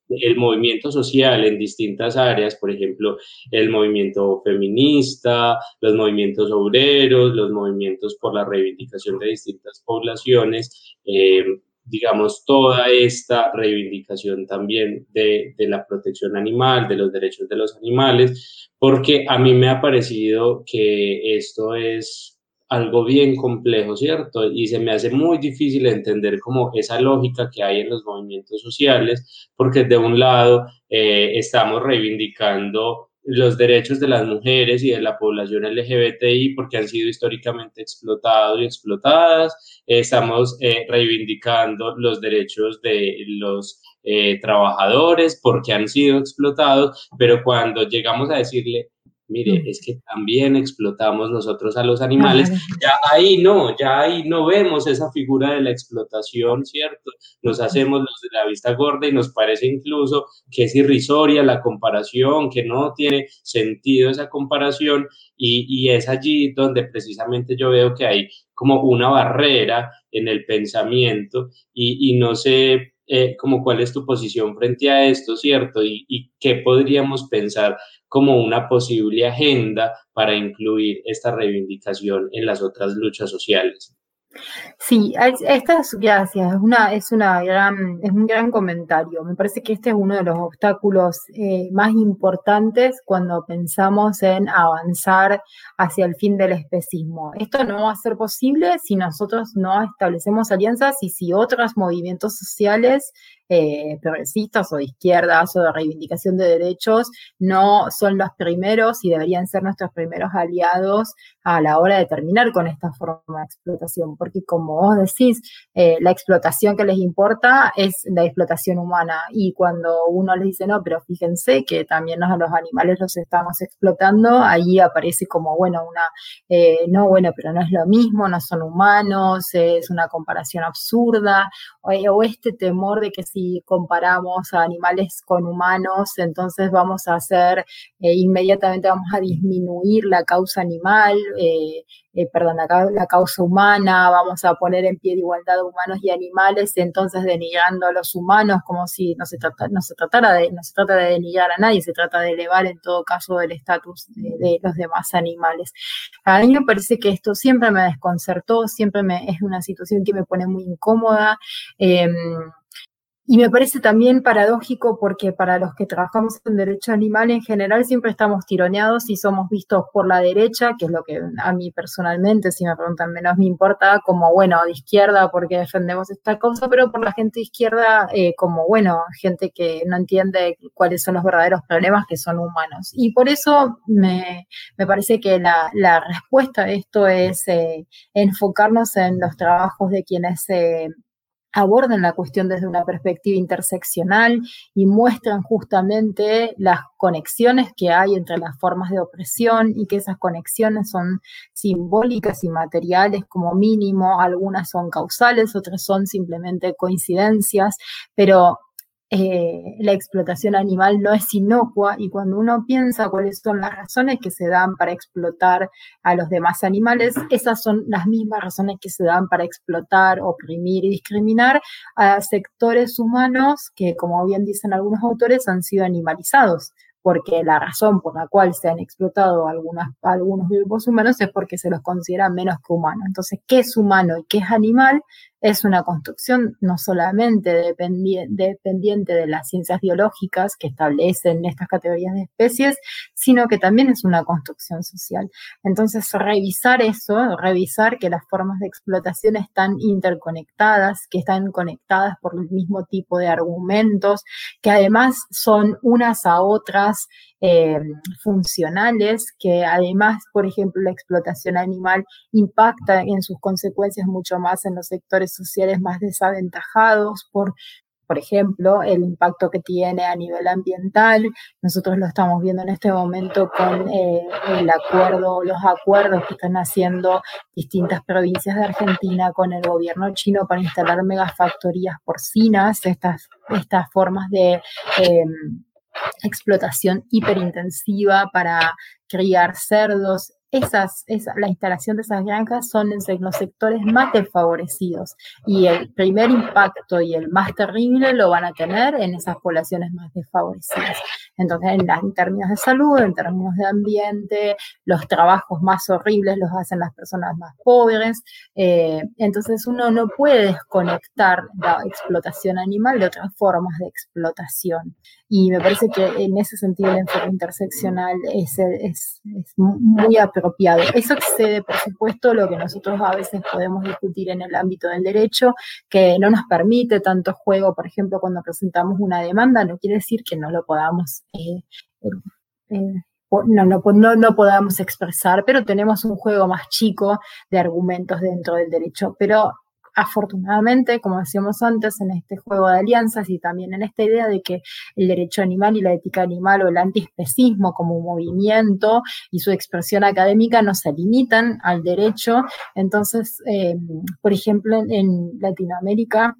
el movimiento social en distintas áreas, por ejemplo, el movimiento feminista, los movimientos obreros, los movimientos por la reivindicación de distintas poblaciones, eh, digamos, toda esta reivindicación también de, la protección animal, de los derechos de los animales, porque a mí me ha parecido que esto es algo bien complejo, ¿cierto? Y se me hace muy difícil entender como esa lógica que hay en los movimientos sociales, porque de un lado eh, estamos reivindicando los derechos de las mujeres y de la población LGBTI porque han sido históricamente explotados y explotadas. estamos eh, reivindicando los derechos de los eh, trabajadores porque han sido explotados, pero cuando llegamos a decirle mire, es que también explotamos nosotros a los animales. Ya ahí no, ya ahí no vemos esa figura de la explotación, ¿cierto? Nos hacemos los de la vista gorda y nos parece incluso que es irrisoria la comparación, que no tiene sentido esa comparación y, y es allí donde precisamente yo veo que hay como una barrera en el pensamiento y, y no sé eh, como cuál es tu posición frente a esto, ¿cierto? Y, y, qué podríamos pensar como una posible agenda para incluir esta reivindicación en las otras luchas sociales. Sí, gracias, es una, es una gran, es un gran comentario. Me parece que este es uno de los obstáculos eh, más importantes cuando pensamos en avanzar hacia el fin del especismo. Esto no va a ser posible si nosotros no establecemos alianzas y si otros movimientos sociales eh, progresistas o de izquierdas o de reivindicación de derechos no son los primeros y deberían ser nuestros primeros aliados a la hora de terminar con esta forma de explotación, porque como vos decís, eh, la explotación que les importa es la explotación humana y cuando uno les dice, no, pero fíjense que también a los animales los estamos explotando, ahí aparece como, bueno, una, eh, no, bueno, pero no es lo mismo, no son humanos, es una comparación absurda, o, o este temor de que si comparamos a animales con humanos, entonces vamos a hacer, eh, inmediatamente vamos a disminuir la causa animal, eh, eh, perdón, la, causa humana, vamos a poner en pie de igualdad humanos y animales, entonces denigrando a los humanos como si no se, trata, no se tratara de, no se trata de denigrar a nadie, se trata de elevar en todo caso el estatus de, los demás animales. A mí me parece que esto siempre me desconcertó, siempre me, es una situación que me pone muy incómoda. Em, y me parece también paradójico porque para los que trabajamos en derecho animal en general siempre estamos tironeados y somos vistos por la derecha, que es lo que a mí personalmente, si me preguntan menos me importa, como bueno, de izquierda porque defendemos esta cosa, pero por la gente de izquierda eh, como bueno, gente que no entiende cuáles son los verdaderos problemas que son humanos. Y por eso me, me parece que la, la, respuesta a esto es eh, enfocarnos en los trabajos de quienes... Eh, abordan la cuestión desde una perspectiva interseccional y muestran justamente las conexiones que hay entre las formas de opresión y que esas conexiones son simbólicas y materiales como mínimo, algunas son causales, otras son simplemente coincidencias, pero eh, la explotación animal no es inocua y cuando uno piensa cuáles son las razones que se dan para explotar a los demás animales, esas son las mismas razones que se dan para explotar, oprimir y discriminar a sectores humanos que, como bien dicen algunos autores, han sido animalizados porque la razón por la cual se han explotado algunos grupos humanos es porque se los considera menos que humanos. Entonces, ¿qué es humano y qué es animal? Es una construcción no solamente dependiente de las ciencias biológicas que establecen estas categorías de especies, sino que también es una construcción social. Entonces, revisar eso, revisar que las formas de explotación están interconectadas, que están conectadas por el mismo tipo de argumentos, que además son unas a otras eh, funcionales, que además, por ejemplo, la explotación animal impacta en sus consecuencias mucho más en los sectores sociales más desaventajados por por ejemplo, el impacto que tiene a nivel ambiental. Nosotros lo estamos viendo en este momento con eh, el acuerdo, los acuerdos que están haciendo distintas provincias de Argentina con el gobierno chino para instalar megafactorías porcinas, estas, estas formas de em, explotación hiperintensiva para criar cerdos esas, la instalación de esas granjas son en los sectores más desfavorecidos y el primer impacto y el más terrible lo van a tener en esas poblaciones más desfavorecidas. Entonces, en, términos de salud, en términos de ambiente, los trabajos más horribles los hacen las personas más pobres. Eh, entonces, uno no puede desconectar la explotación animal de otras formas de explotación. Y me parece que en ese sentido el enfoque interseccional es, es, es muy apropiado. Eso excede, por supuesto, lo que nosotros a veces podemos discutir en el ámbito del derecho, que no nos permite tanto juego, por ejemplo, cuando presentamos una demanda, no quiere decir que no lo podamos eh, eh, no, no, no, podamos expresar, pero tenemos un juego más chico de argumentos dentro del derecho. Pero afortunadamente, como decíamos antes, en este juego de alianzas y también en esta idea de que el derecho animal y la ética animal o el antiespecismo como movimiento y su expresión académica no se limitan al derecho. Entonces, eh, por ejemplo, en Latinoamérica,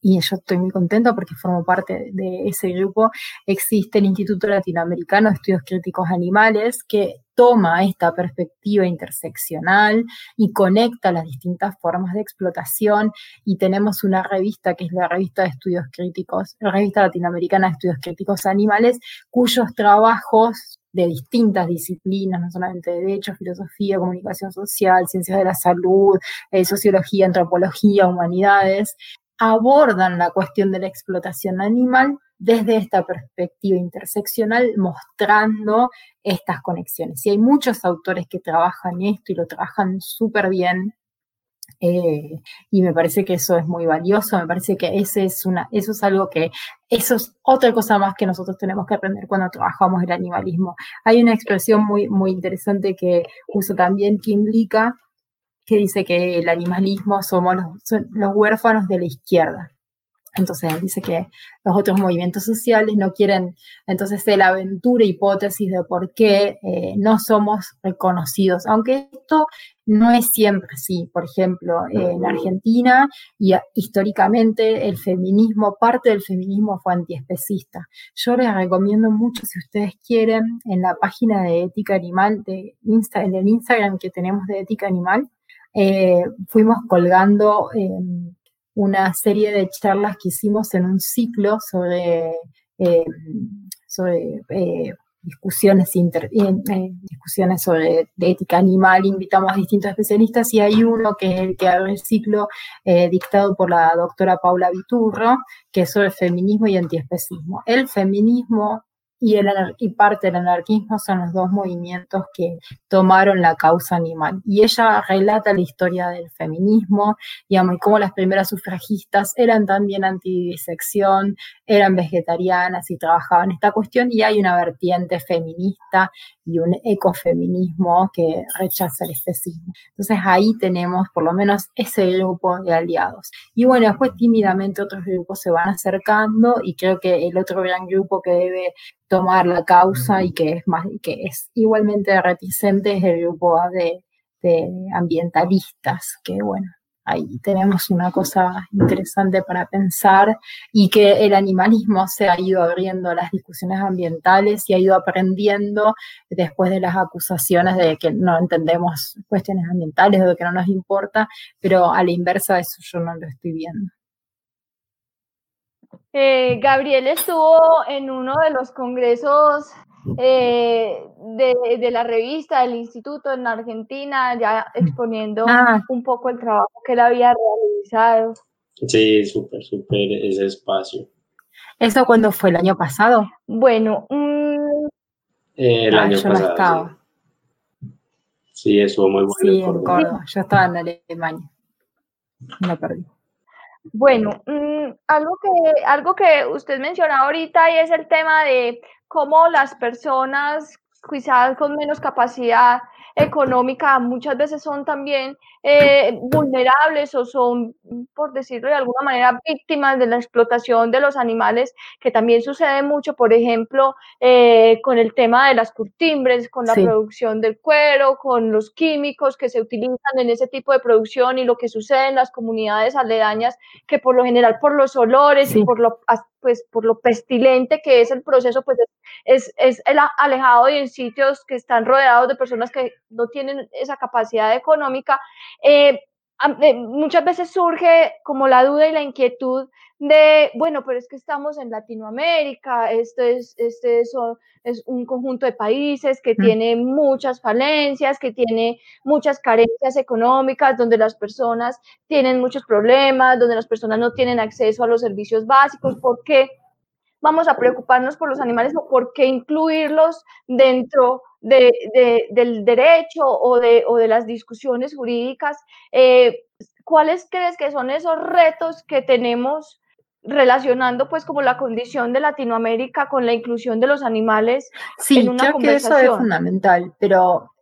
y yo estoy muy contenta porque formo parte de ese grupo, existe el Instituto Latinoamericano de Estudios Críticos Animales que toma esta perspectiva interseccional y conecta las distintas formas de explotación. Y tenemos una revista que es la revista de estudios críticos, la revista latinoamericana de estudios críticos animales, cuyos trabajos de distintas disciplinas, no solamente de derecho, filosofía, comunicación social, ciencias de la salud, eh, sociología, antropología, humanidades, abordan la cuestión de la explotación animal desde esta perspectiva interseccional, mostrando estas conexiones. Y hay muchos autores que trabajan esto y lo trabajan súper bien. Eh, y me parece que eso es muy valioso, me parece que ese es una, eso es algo que, eso es otra cosa más que nosotros tenemos que aprender cuando trabajamos el animalismo. Hay una expresión muy, muy interesante que uso también Kim Lika, que dice que el animalismo somos los, huérfanos de la izquierda. Entonces dice que los otros movimientos sociales no quieren, entonces la aventura hipótesis de por qué eh, no somos reconocidos, aunque esto no es siempre así. Por ejemplo, en Argentina y históricamente el feminismo, parte del feminismo fue antiespecista. Yo les recomiendo mucho, si ustedes quieren, en la página de Ética Animal, de Insta, en el Instagram que tenemos de Ética Animal, eh, fuimos colgando em, una serie de charlas que hicimos en un ciclo sobre, sobre eh, discusiones, eh, discusiones sobre ética animal, invitamos a distintos especialistas y hay uno que es el que abre el ciclo dictado por la doctora Paula Viturro, que es sobre feminismo y antiespecismo. El feminismo y, el, y parte del anarquismo son los dos movimientos que tomaron la causa animal. Y ella relata la historia del feminismo, digamos, y cómo las primeras sufragistas eran también antidisección, eran vegetarianas y trabajaban esta cuestión, y hay una vertiente feminista y un ecofeminismo que rechaza el especismo. Entonces ahí tenemos por lo menos ese grupo de aliados. Y bueno, después tímidamente otros grupos se van acercando y creo que el otro gran grupo que debe tomar la causa y que es más que es igualmente reticente es el grupo de, de ambientalistas, que bueno, ahí tenemos una cosa interesante para pensar y que el animalismo se ha ido abriendo las discusiones ambientales y ha ido aprendiendo después de las acusaciones de que no entendemos cuestiones ambientales o de que no nos importa, pero a la inversa eso yo no lo estoy viendo. Eh, Gabriel estuvo en uno de los congresos eh, de, la revista, del instituto en Argentina, ya exponiendo ah. un poco el trabajo que él había realizado. Sí, súper, súper ese espacio. ¿Eso cuándo fue? ¿El año pasado? Bueno, mm, eh, el ah, año pasado. Sí. eso muy bueno. Sí, en Córdoba. Yo estaba en Alemania. Me perdí. Bueno, mm, algo, que, algo que usted mencionó ahorita y es el tema de cómo las personas quizás con menos capacidad económica muchas veces son también eh, vulnerables o son, por decirlo de alguna manera, víctimas de la explotación de los animales, que también sucede mucho, por ejemplo, eh, con el tema de las curtimbres, con la producción del cuero, con los químicos que se utilizan en ese tipo de producción y lo que sucede en las comunidades aledañas, que por lo general por los olores y por lo pues por lo pestilente que es el proceso, pues es, es el alejado y en sitios que están rodeados de personas que no tienen esa capacidad económica. Eh, muchas veces surge como la duda y la inquietud de, bueno, pero es que estamos en Latinoamérica, este es, este es, es un conjunto de países que tiene muchas falencias, que tiene muchas carencias económicas, donde las personas tienen muchos problemas, donde las personas no tienen acceso a los servicios básicos, ¿por qué vamos a preocuparnos por los animales o por qué incluirlos dentro de, del derecho o de, o de las discusiones jurídicas? Eh, ¿Cuáles crees que son esos retos que tenemos relacionando pues como la condición de Latinoamérica con la inclusión de los animales sí, en una creo que eso es fundamental, pero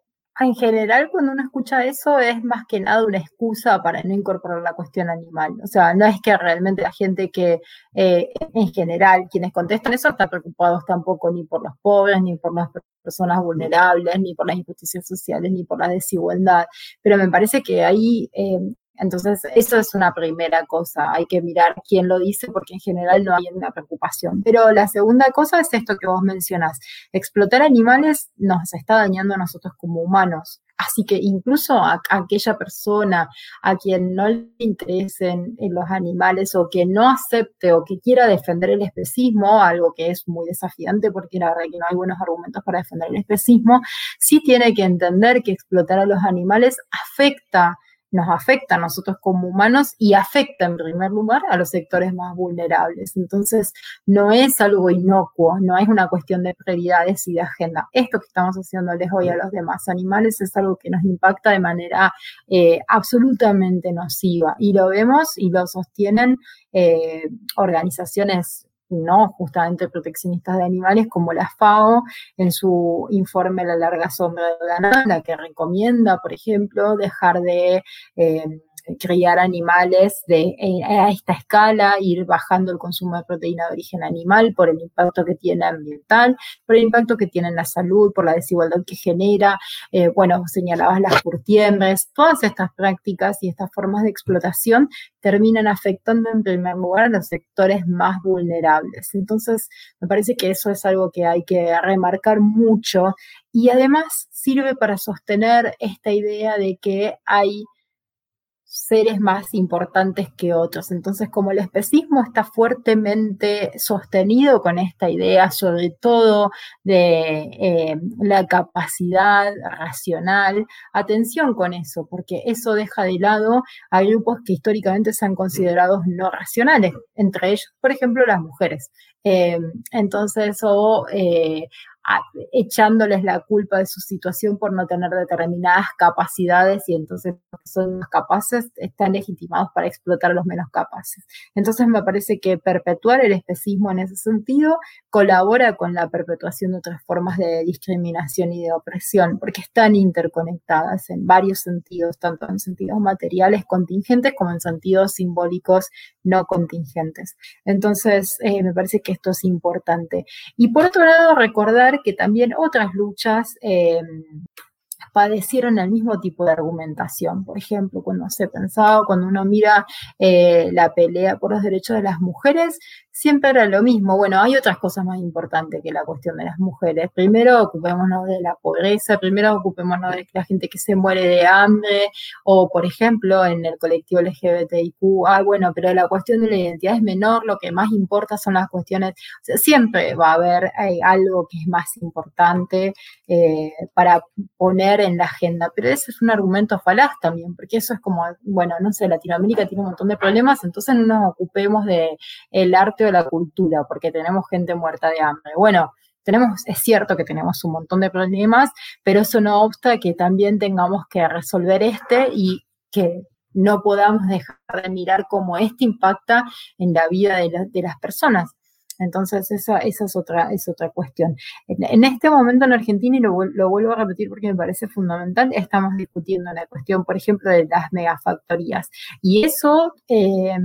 en general cuando uno escucha eso es más que nada una excusa para no incorporar la cuestión animal. O sea, no es que realmente la gente que eh, en general quienes contestan eso están preocupados tampoco ni por los pobres, ni por las personas vulnerables, ni por las injusticias sociales, ni por la desigualdad. Pero me parece que ahí eh, entonces, eso es una primera cosa, hay que mirar quién lo dice porque en general no hay una preocupación. Pero la segunda cosa es esto que vos mencionás, explotar animales nos está dañando a nosotros como humanos. Así que incluso a, aquella persona a quien no le interesen los animales o que no acepte o que quiera defender el especismo, algo que es muy desafiante porque la verdad que no hay buenos argumentos para defender el especismo, sí tiene que entender que explotar a los animales afecta nos afecta a nosotros como humanos y afecta en primer lugar a los sectores más vulnerables. Entonces, no es algo inocuo, no es una cuestión de prioridades y de agenda. Esto que estamos haciéndoles hoy a los demás animales es algo que nos impacta de manera eh, absolutamente nociva y lo vemos y lo sostienen eh, organizaciones no justamente proteccionistas de animales como la FAO en su informe La larga sombra de la la que recomienda, por ejemplo, dejar de eh, criar animales de, a esta escala, ir bajando el consumo de proteína de origen animal por el impacto que tiene ambiental, por el impacto que tiene en la salud, por la desigualdad que genera. Eh, bueno, señalabas las curtiembres, todas estas prácticas y estas formas de explotación terminan afectando en primer lugar a los sectores más vulnerables. Entonces, me parece que eso es algo que hay que remarcar mucho y además sirve para sostener esta idea de que hay seres más importantes que otros. Entonces, como el especismo está fuertemente sostenido con esta idea, sobre todo de eh, la capacidad racional, atención con eso, porque eso deja de lado a grupos que históricamente se han considerado no racionales, entre ellos, por ejemplo, las mujeres. Eh, entonces, eh, echándoles la culpa de su situación por no tener determinadas capacidades y entonces los que son más capaces están legitimados para explotar a los menos capaces. Entonces me parece que perpetuar el especismo en ese sentido colabora con la perpetuación de otras formas de discriminación y de opresión, porque están interconectadas en varios sentidos, tanto en sentidos materiales contingentes como en sentidos simbólicos no contingentes. Entonces eh, me parece que esto es importante. Y por otro lado, recordar que también otras luchas em, padecieron el mismo tipo de argumentación. Por ejemplo, cuando se pensaba, cuando uno mira eh, la pelea por los derechos de las mujeres, siempre era lo mismo. Bueno, hay otras cosas más importantes que la cuestión de las mujeres. Primero ocupémonos de la pobreza, primero ocupémonos de la gente que se muere de hambre, o por ejemplo en el colectivo LGBTIQ, ah, bueno, pero la cuestión de la identidad es menor, lo que más importa son las cuestiones, o sea, siempre va a haber eh, algo que es más importante eh, para poner en la agenda, pero ese es un argumento falaz también, porque eso es como, bueno, no sé, Latinoamérica tiene un montón de problemas, entonces no nos ocupemos de el arte la cultura, porque tenemos gente muerta de hambre. Bueno, tenemos, es cierto que tenemos un montón de problemas, pero eso no obsta que también tengamos que resolver este y que no podamos dejar de mirar cómo este impacta en la vida de, las personas. Entonces, esa, esa, es, otra, es otra cuestión. En, este momento en Argentina, y lo, vuelvo a repetir porque me parece fundamental, estamos discutiendo la cuestión, por ejemplo, de las megafactorías. Y eso eh,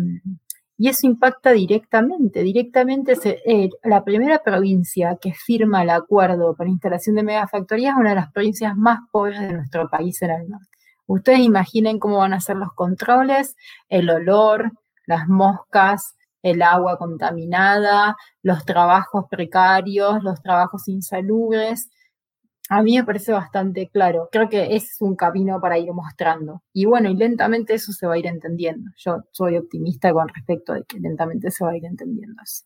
y eso impacta directamente. Directamente eh, la primera provincia que firma el acuerdo para instalación de megafactorías es una de las provincias más pobres de nuestro país en el norte. Ustedes imaginen cómo van a ser los controles, el olor, las moscas, el agua contaminada, los trabajos precarios, los trabajos insalubres a mí me parece bastante claro. Creo que es un camino para ir mostrando. Y bueno, y lentamente eso se va a ir entendiendo. Yo soy optimista con respecto de que lentamente se va a ir entendiendo eso.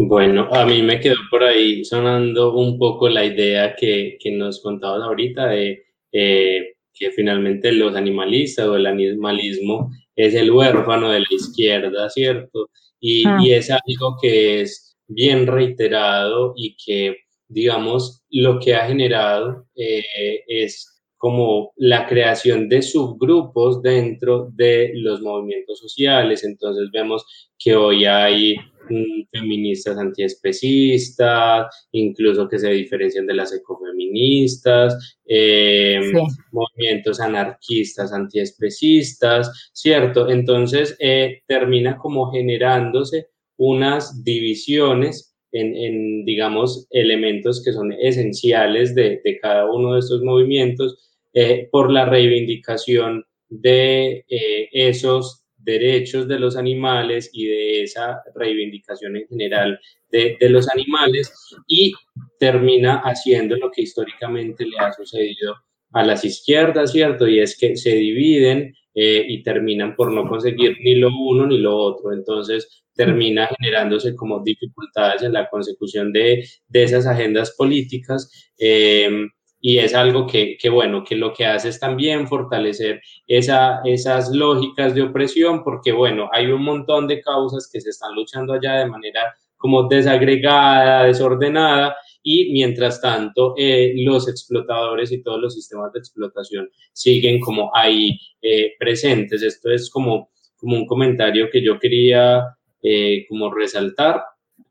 Bueno, a mí me quedó por ahí sonando un poco la idea que, que nos contabas ahorita de eh, que finalmente los animalistas o el animalismo es el huérfano de la izquierda, ¿cierto? Y, ah. y es algo que es bien reiterado y que digamos, lo que ha generado eh, es como la creación de subgrupos dentro de los movimientos sociales. Entonces vemos que hoy hay mm, feministas antiespecistas, incluso que se diferencian de las ecofeministas, em, movimientos anarquistas antiespecistas, ¿cierto? Entonces eh, termina como generándose unas divisiones en, digamos, elementos que son esenciales de, cada uno de estos movimientos eh, por la reivindicación de eh, esos derechos de los animales y de esa reivindicación en general de, los animales y termina haciendo lo que históricamente le ha sucedido a las izquierdas, ¿cierto? Y es que se dividen eh, y terminan por no conseguir ni lo uno ni lo otro. Entonces, termina generándose como dificultades en la consecución de, de esas agendas políticas. Em, y es algo que, que, bueno, que lo que hace es también fortalecer esa, esas lógicas de opresión, porque, bueno, hay un montón de causas que se están luchando allá de manera como desagregada, desordenada, y mientras tanto eh, los explotadores y todos los sistemas de explotación siguen como ahí eh, presentes. Esto es como, como un comentario que yo quería eh, como resaltar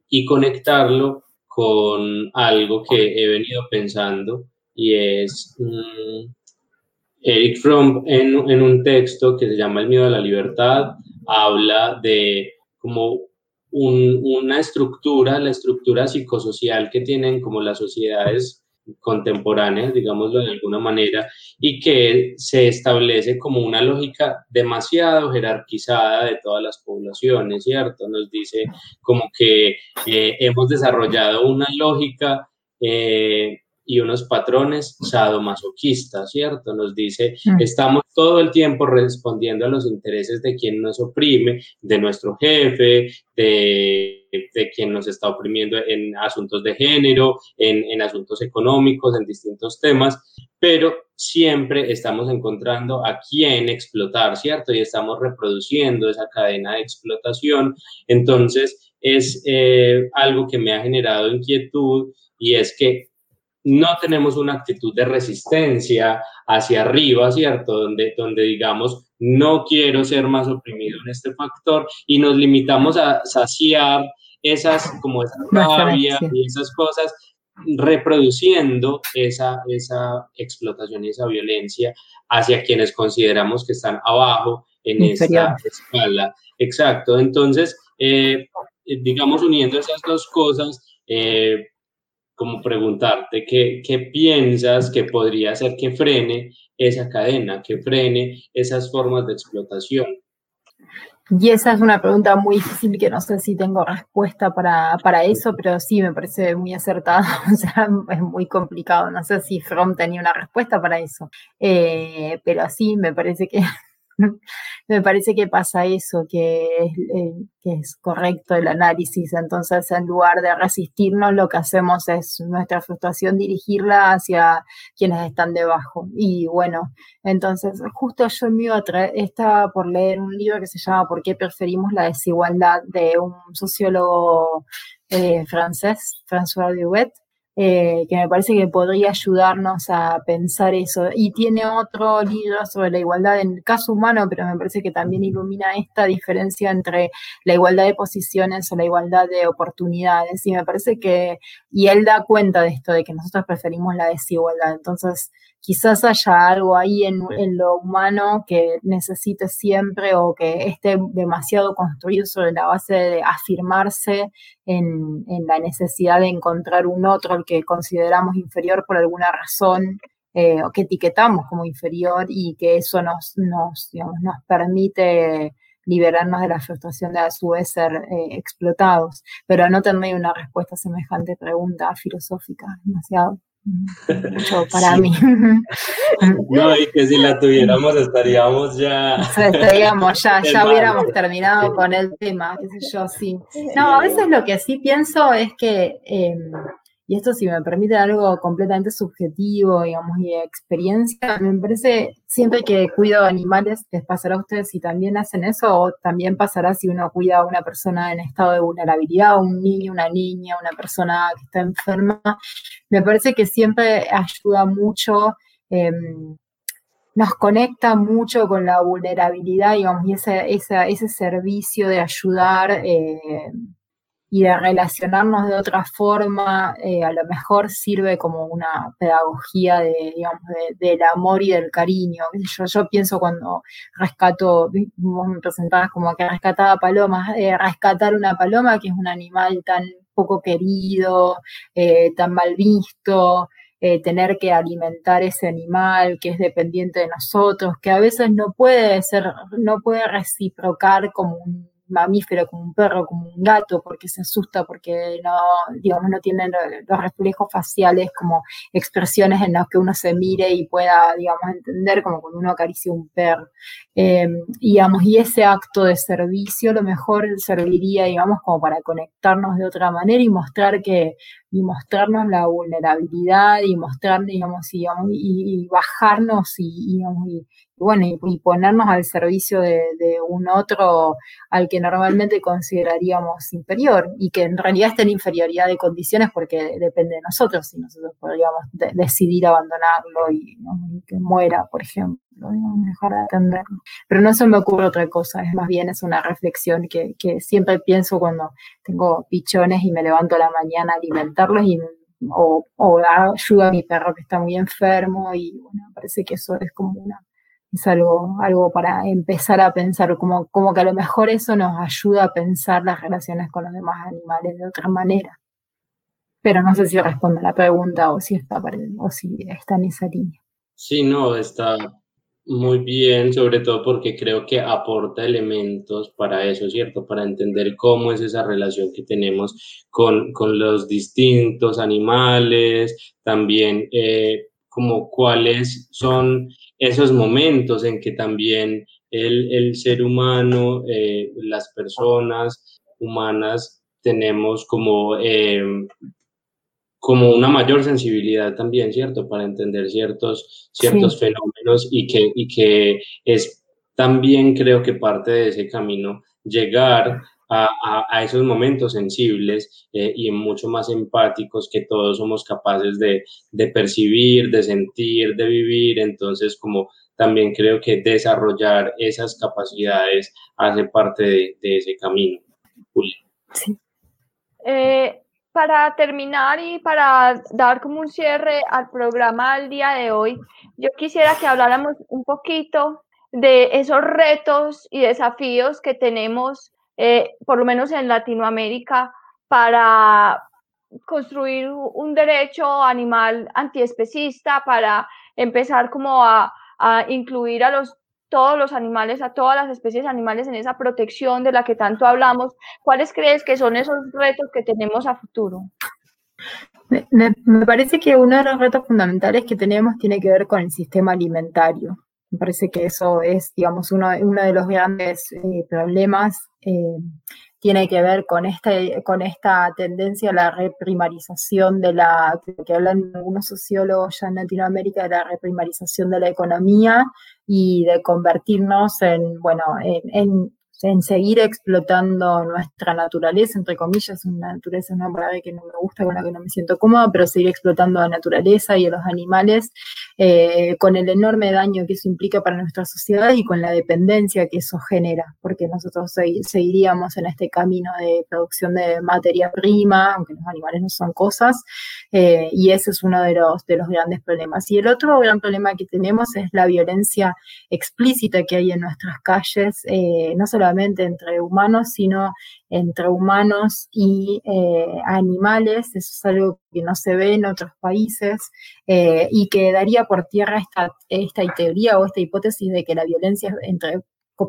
y conectarlo con algo que he venido pensando y es mm, Eric Fromm en, en, un texto que se llama El miedo a la libertad, habla de como un, una estructura, la estructura psicosocial que tienen como las sociedades contemporáneas, digámoslo de alguna manera, y que se establece como una lógica demasiado jerarquizada de todas las poblaciones, ¿cierto? Nos dice como que eh, hemos desarrollado una lógica eh, y unos patrones sadomasoquistas, ¿cierto? Nos dice, mm. estamos todo el tiempo respondiendo a los intereses de quien nos oprime, de nuestro jefe, de, de quien nos está oprimiendo en asuntos de género, en, en asuntos económicos, en distintos temas, pero siempre estamos encontrando a quién explotar, ¿cierto? Y estamos reproduciendo esa cadena de explotación. Entonces, es eh, algo que me ha generado inquietud y es que no tenemos una actitud de resistencia hacia arriba, ¿cierto? Donde, donde digamos, no quiero ser más oprimido en este factor y nos limitamos a saciar esas, como esa rabia y esas cosas, reproduciendo esa, esa explotación y esa violencia hacia quienes consideramos que están abajo en esta escala. Exacto. Entonces, eh, digamos, uniendo esas dos cosas, eh, como preguntarte qué, qué piensas que podría hacer que frene esa cadena, que frene esas formas de explotación. Y esa es una pregunta muy difícil que no sé si tengo respuesta para, para eso, pero sí me parece muy acertada. [laughs] O sea, es muy complicado. No sé si From tenía una respuesta para eso. Eh, pero sí, me parece que [laughs] me parece que pasa eso, que es, eh, que es, correcto el análisis. Entonces, en lugar de resistirnos, lo que hacemos es nuestra frustración dirigirla hacia quienes están debajo. Y bueno, entonces, justo yo me iba estaba por leer un libro que se llama ¿Por qué preferimos la desigualdad? de un sociólogo eh, francés, François Duet. Eh, que me parece que podría ayudarnos a pensar eso. Y tiene otro libro sobre la igualdad en el caso humano, pero me parece que también ilumina esta diferencia entre la igualdad de posiciones o la igualdad de oportunidades. Y me parece que, y él da cuenta de esto, de que nosotros preferimos la desigualdad. Entonces, quizás haya algo ahí en, lo humano que necesite siempre o que esté demasiado construido sobre la base de afirmarse en, la necesidad de encontrar un otro al que consideramos inferior por alguna razón. Eh, o que etiquetamos como inferior y que eso nos, nos, nos permite liberarnos de la frustración de a su vez ser eh, explotados. Pero no tendría una respuesta a semejante pregunta filosófica, demasiado mucho para mí. [laughs] No, y que si la tuviéramos estaríamos ya... estaríamos ya, [laughs] ya hubiéramos terminado con el tema, qué sé yo, sí. No, a veces lo que sí pienso es que em, y esto si me permite algo completamente subjetivo, digamos, y de experiencia, me parece siempre que cuido animales, les pasará a ustedes si también hacen eso, o también pasará si uno cuida a una persona en estado de vulnerabilidad, un niño, una niña, una persona que está enferma, me parece que siempre ayuda mucho. Em, nos conecta mucho con la vulnerabilidad, digamos, y ese, ese servicio de ayudar eh, y de relacionarnos de otra forma, eh, a lo mejor sirve como una pedagogía de, digamos, del amor y del cariño. Yo, yo pienso cuando rescato, vos me presentabas como que rescataba palomas, eh, rescatar una paloma que es un animal tan poco querido, eh, tan mal visto, tener que alimentar ese animal que es dependiente de nosotros, que a veces no puede ser, no puede reciprocar como un mamífero, como un perro, como un gato, porque se asusta, porque no, digamos, no tienen los reflejos faciales como expresiones en las que uno se mire y pueda, digamos, entender como cuando uno acaricia un perro. Eh, digamos, y ese acto de servicio a lo mejor serviría, digamos, como para conectarnos de otra manera y mostrar que, y mostrarnos la vulnerabilidad y mostrar, digamos, y, y, bajarnos y, digamos, y, bueno, y, ponernos al servicio de, un otro al que normalmente consideraríamos inferior y que en realidad está en inferioridad de condiciones porque depende de nosotros si nosotros podríamos decidir abandonarlo y, que muera, por ejemplo, dejar de atenderlo. Pero no se me ocurre otra cosa, es más bien es una reflexión que, que siempre pienso cuando tengo pichones y me levanto a la mañana a alimentarlos y o, o ayudo a mi perro que está muy enfermo y bueno, parece que eso es como una es algo, algo para empezar a pensar, como, como que a lo mejor eso nos ayuda a pensar las relaciones con los demás animales de otra manera. Pero no sé si responde a la pregunta o si está, o si está en esa línea. Sí, no, está muy bien, sobre todo porque creo que aporta elementos para eso, ¿cierto? Para entender cómo es esa relación que tenemos con, con los distintos animales, también eh, como cuáles son esos momentos en que también el, el ser humano, eh, las personas humanas, tenemos como, eh, como una mayor sensibilidad también, ¿cierto? Para entender ciertos, ciertos fenómenos y que, y que es también creo que parte de ese camino llegar a, esos momentos sensibles eh, y mucho más empáticos que todos somos capaces de, percibir, de sentir, de vivir. Entonces, como también creo que desarrollar esas capacidades hace parte de, ese camino. Eh, para terminar y para dar como un cierre al programa del día de hoy, yo quisiera que habláramos un poquito de esos retos y desafíos que tenemos eh, por lo menos en Latinoamérica, para construir un derecho animal antiespecista, para empezar como a, incluir a los todos los animales, a todas las especies animales en esa protección de la que tanto hablamos. ¿Cuáles crees que son esos retos que tenemos a futuro? Me, parece que uno de los retos fundamentales que tenemos tiene que ver con el sistema alimentario. Me parece que eso es, digamos, uno, de los grandes eh, problemas. Eh, tiene que ver con esta, con esta tendencia a la reprimarización de la, que hablan algunos sociólogos ya en Latinoamérica, de la reprimarización de la economía y de convertirnos en, bueno, en seguir explotando nuestra naturaleza, entre comillas, una naturaleza que no me gusta, con la que no me siento cómoda, pero seguir explotando la naturaleza y a los animales eh, con el enorme daño que eso implica para nuestra sociedad y con la dependencia que eso genera, porque nosotros seguiríamos en este camino de producción de materia prima, aunque los animales no son cosas, eh, y ese es uno de los, de los grandes problemas. Y el otro gran problema que tenemos es la violencia explícita que hay en nuestras calles, eh, no solo entre humanos, sino entre humanos y eh, animales. Eso es algo que no se ve en otros países eh, y que daría por tierra esta, esta teoría o esta hipótesis de que la violencia entre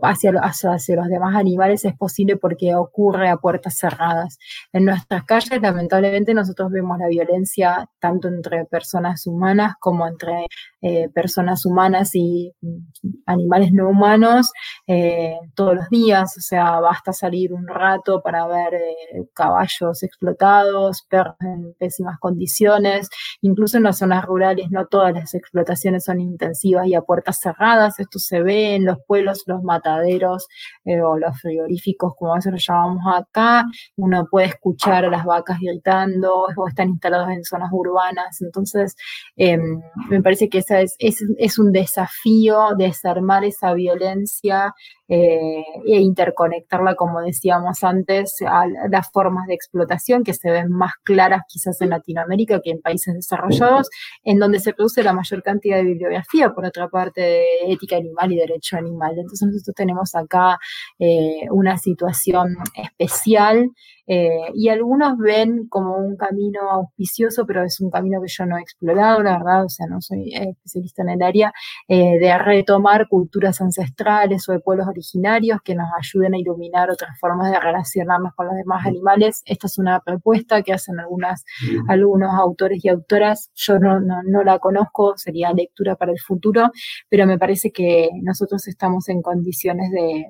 hacia, hacia, los demás animales es posible porque ocurre a puertas cerradas. En nuestras calles, lamentablemente, nosotros vemos la violencia tanto entre personas humanas como entre eh, personas humanas y mm, animales no humanos eh, todos los días. O sea, basta salir un rato para ver eh, caballos explotados, perros en pésimas condiciones. Incluso en las zonas rurales no todas las explotaciones son intensivas y a puertas cerradas. Esto se ve en los pueblos, los mataderos eh, o los frigoríficos, como a veces lo llamamos acá, uno puede escuchar a las vacas gritando o están instalados en zonas urbanas. Entonces, em, me parece que esa es, es, es un desafío desarmar esa violencia eh, e interconectarla, como decíamos antes, a las formas de explotación que se ven más claras quizás en Latinoamérica que en países desarrollados, en donde se produce la mayor cantidad de bibliografía, por otra parte, de ética animal y derecho animal. Entonces nosotros tenemos acá eh, una situación especial eh, y algunos ven como un camino auspicioso, pero es un camino que yo no he explorado, la verdad, o sea, no soy especialista en el área, de retomar culturas ancestrales o de pueblos originarios que nos ayuden a iluminar otras formas de relacionarnos con los demás animales. Esta es una propuesta que hacen algunas, algunos autores y autoras. Yo no, no, la conozco, sería lectura para el futuro, pero me parece que nosotros estamos en condiciones de,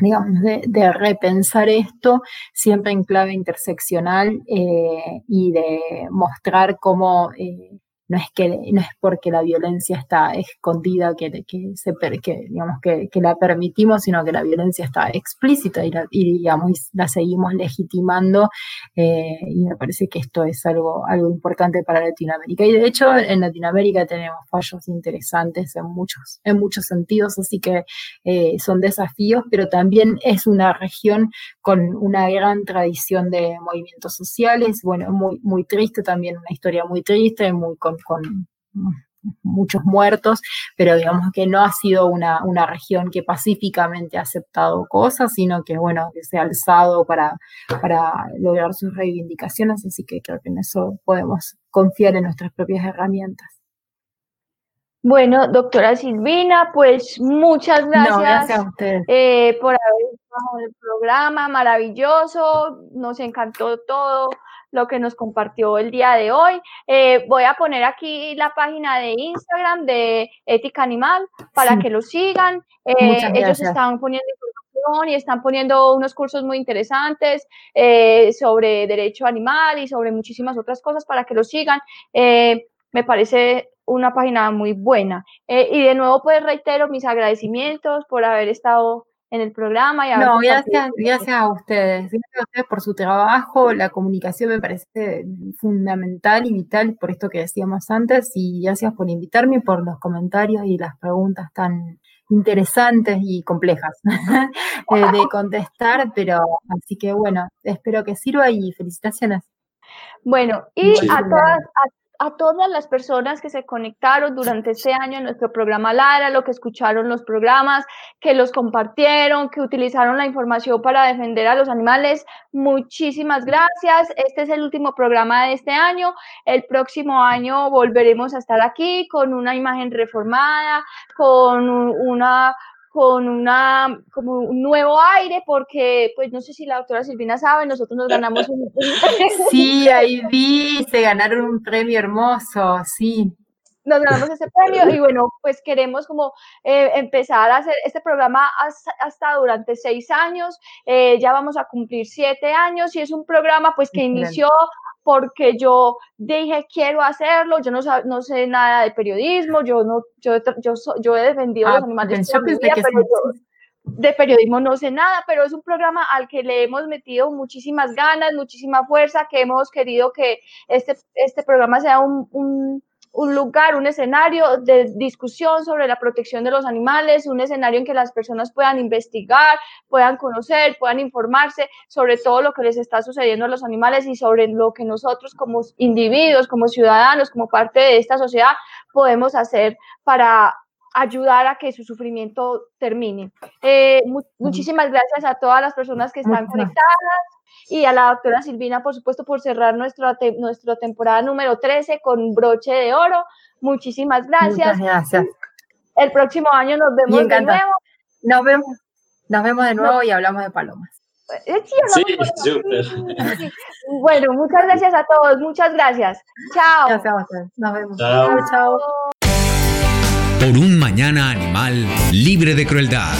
digamos, de, repensar esto siempre en clave interseccional eh, y de mostrar cómo eh, no es que no es porque la violencia está escondida que, que se que, digamos que, la permitimos sino que la violencia está explícita y, la, digamos la seguimos legitimando eh, y me parece que esto es algo algo importante para Latinoamérica. Y de hecho en Latinoamérica tenemos fallos interesantes en muchos en muchos sentidos así que eh, son desafíos pero también es una región con una gran tradición de movimientos sociales bueno muy muy triste también una historia muy triste muy con con, muchos muertos, pero digamos que no ha sido una, región que pacíficamente ha aceptado cosas, sino que, bueno, que se ha alzado para, para lograr sus reivindicaciones, así que creo que en eso podemos confiar en nuestras propias herramientas. Bueno, doctora Silvina, pues muchas gracias, eh, por haber estado en el programa, maravilloso, nos encantó todo lo que nos compartió el día de hoy. Eh, voy a poner aquí la página de Instagram de Ética Animal para que lo sigan. Eh, ellos están poniendo información y están poniendo unos cursos muy interesantes eh, sobre derecho animal y sobre muchísimas otras cosas para que lo sigan. me parece una página muy buena. y de nuevo, pues reitero mis agradecimientos por haber estado en el programa. Y no, gracias, gracias a ustedes. Gracias a ustedes por su trabajo. La comunicación me parece fundamental y vital por esto que decíamos antes. Y gracias por invitarme, por los comentarios y las preguntas tan interesantes y complejas [laughs] eh, de [laughs] contestar. Pero así que bueno, espero que sirva y felicitaciones. Bueno, y a todas, a todas las personas que se conectaron durante este año en nuestro programa Lara, lo que escucharon los programas, que los compartieron, que utilizaron la información para defender a los animales. Muchísimas gracias. Este es el último programa de este año. El próximo año volveremos a estar aquí con una imagen reformada, con una con una, como un nuevo aire, porque, pues no sé si la doctora Silvina sabe, nosotros nos ganamos un... [laughs] Sí, ahí vi, se ganaron un premio hermoso, sí. Nos ganamos ese premio y bueno, pues queremos como eh, empezar a hacer este programa hasta, durante seis años, eh, ya vamos a cumplir siete años y es un programa pues que inició porque yo dije quiero hacerlo, yo no, no sé nada de periodismo, yo no, yo, yo, yo he defendido ah, los animales de periodismo no sé nada, pero es un programa al que le hemos metido muchísimas ganas, muchísima fuerza, que hemos querido que este, este programa sea un, un un lugar, un escenario de discusión sobre la protección de los animales, un escenario en que las personas puedan investigar, puedan conocer, puedan informarse sobre todo lo que les está sucediendo a los animales y sobre lo que nosotros como individuos, como ciudadanos, como parte de esta sociedad podemos hacer para ayudar a que su sufrimiento termine. Eh, muchísimas gracias a todas las personas que están conectadas y a la doctora Silvina, por supuesto, por cerrar nuestra, nuestra temporada número 13 con broche de oro. Muchísimas gracias. gracias. El próximo año nos vemos de nuevo. Nos vemos, nos vemos de nuevo y hablamos de palomas. Eh, sí, Bueno, muchas gracias a todos, muchas gracias. Chao. Gracias Nos vemos. chao. chao. Por un mañana animal libre de crueldad.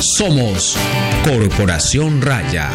Somos Corporación Raya.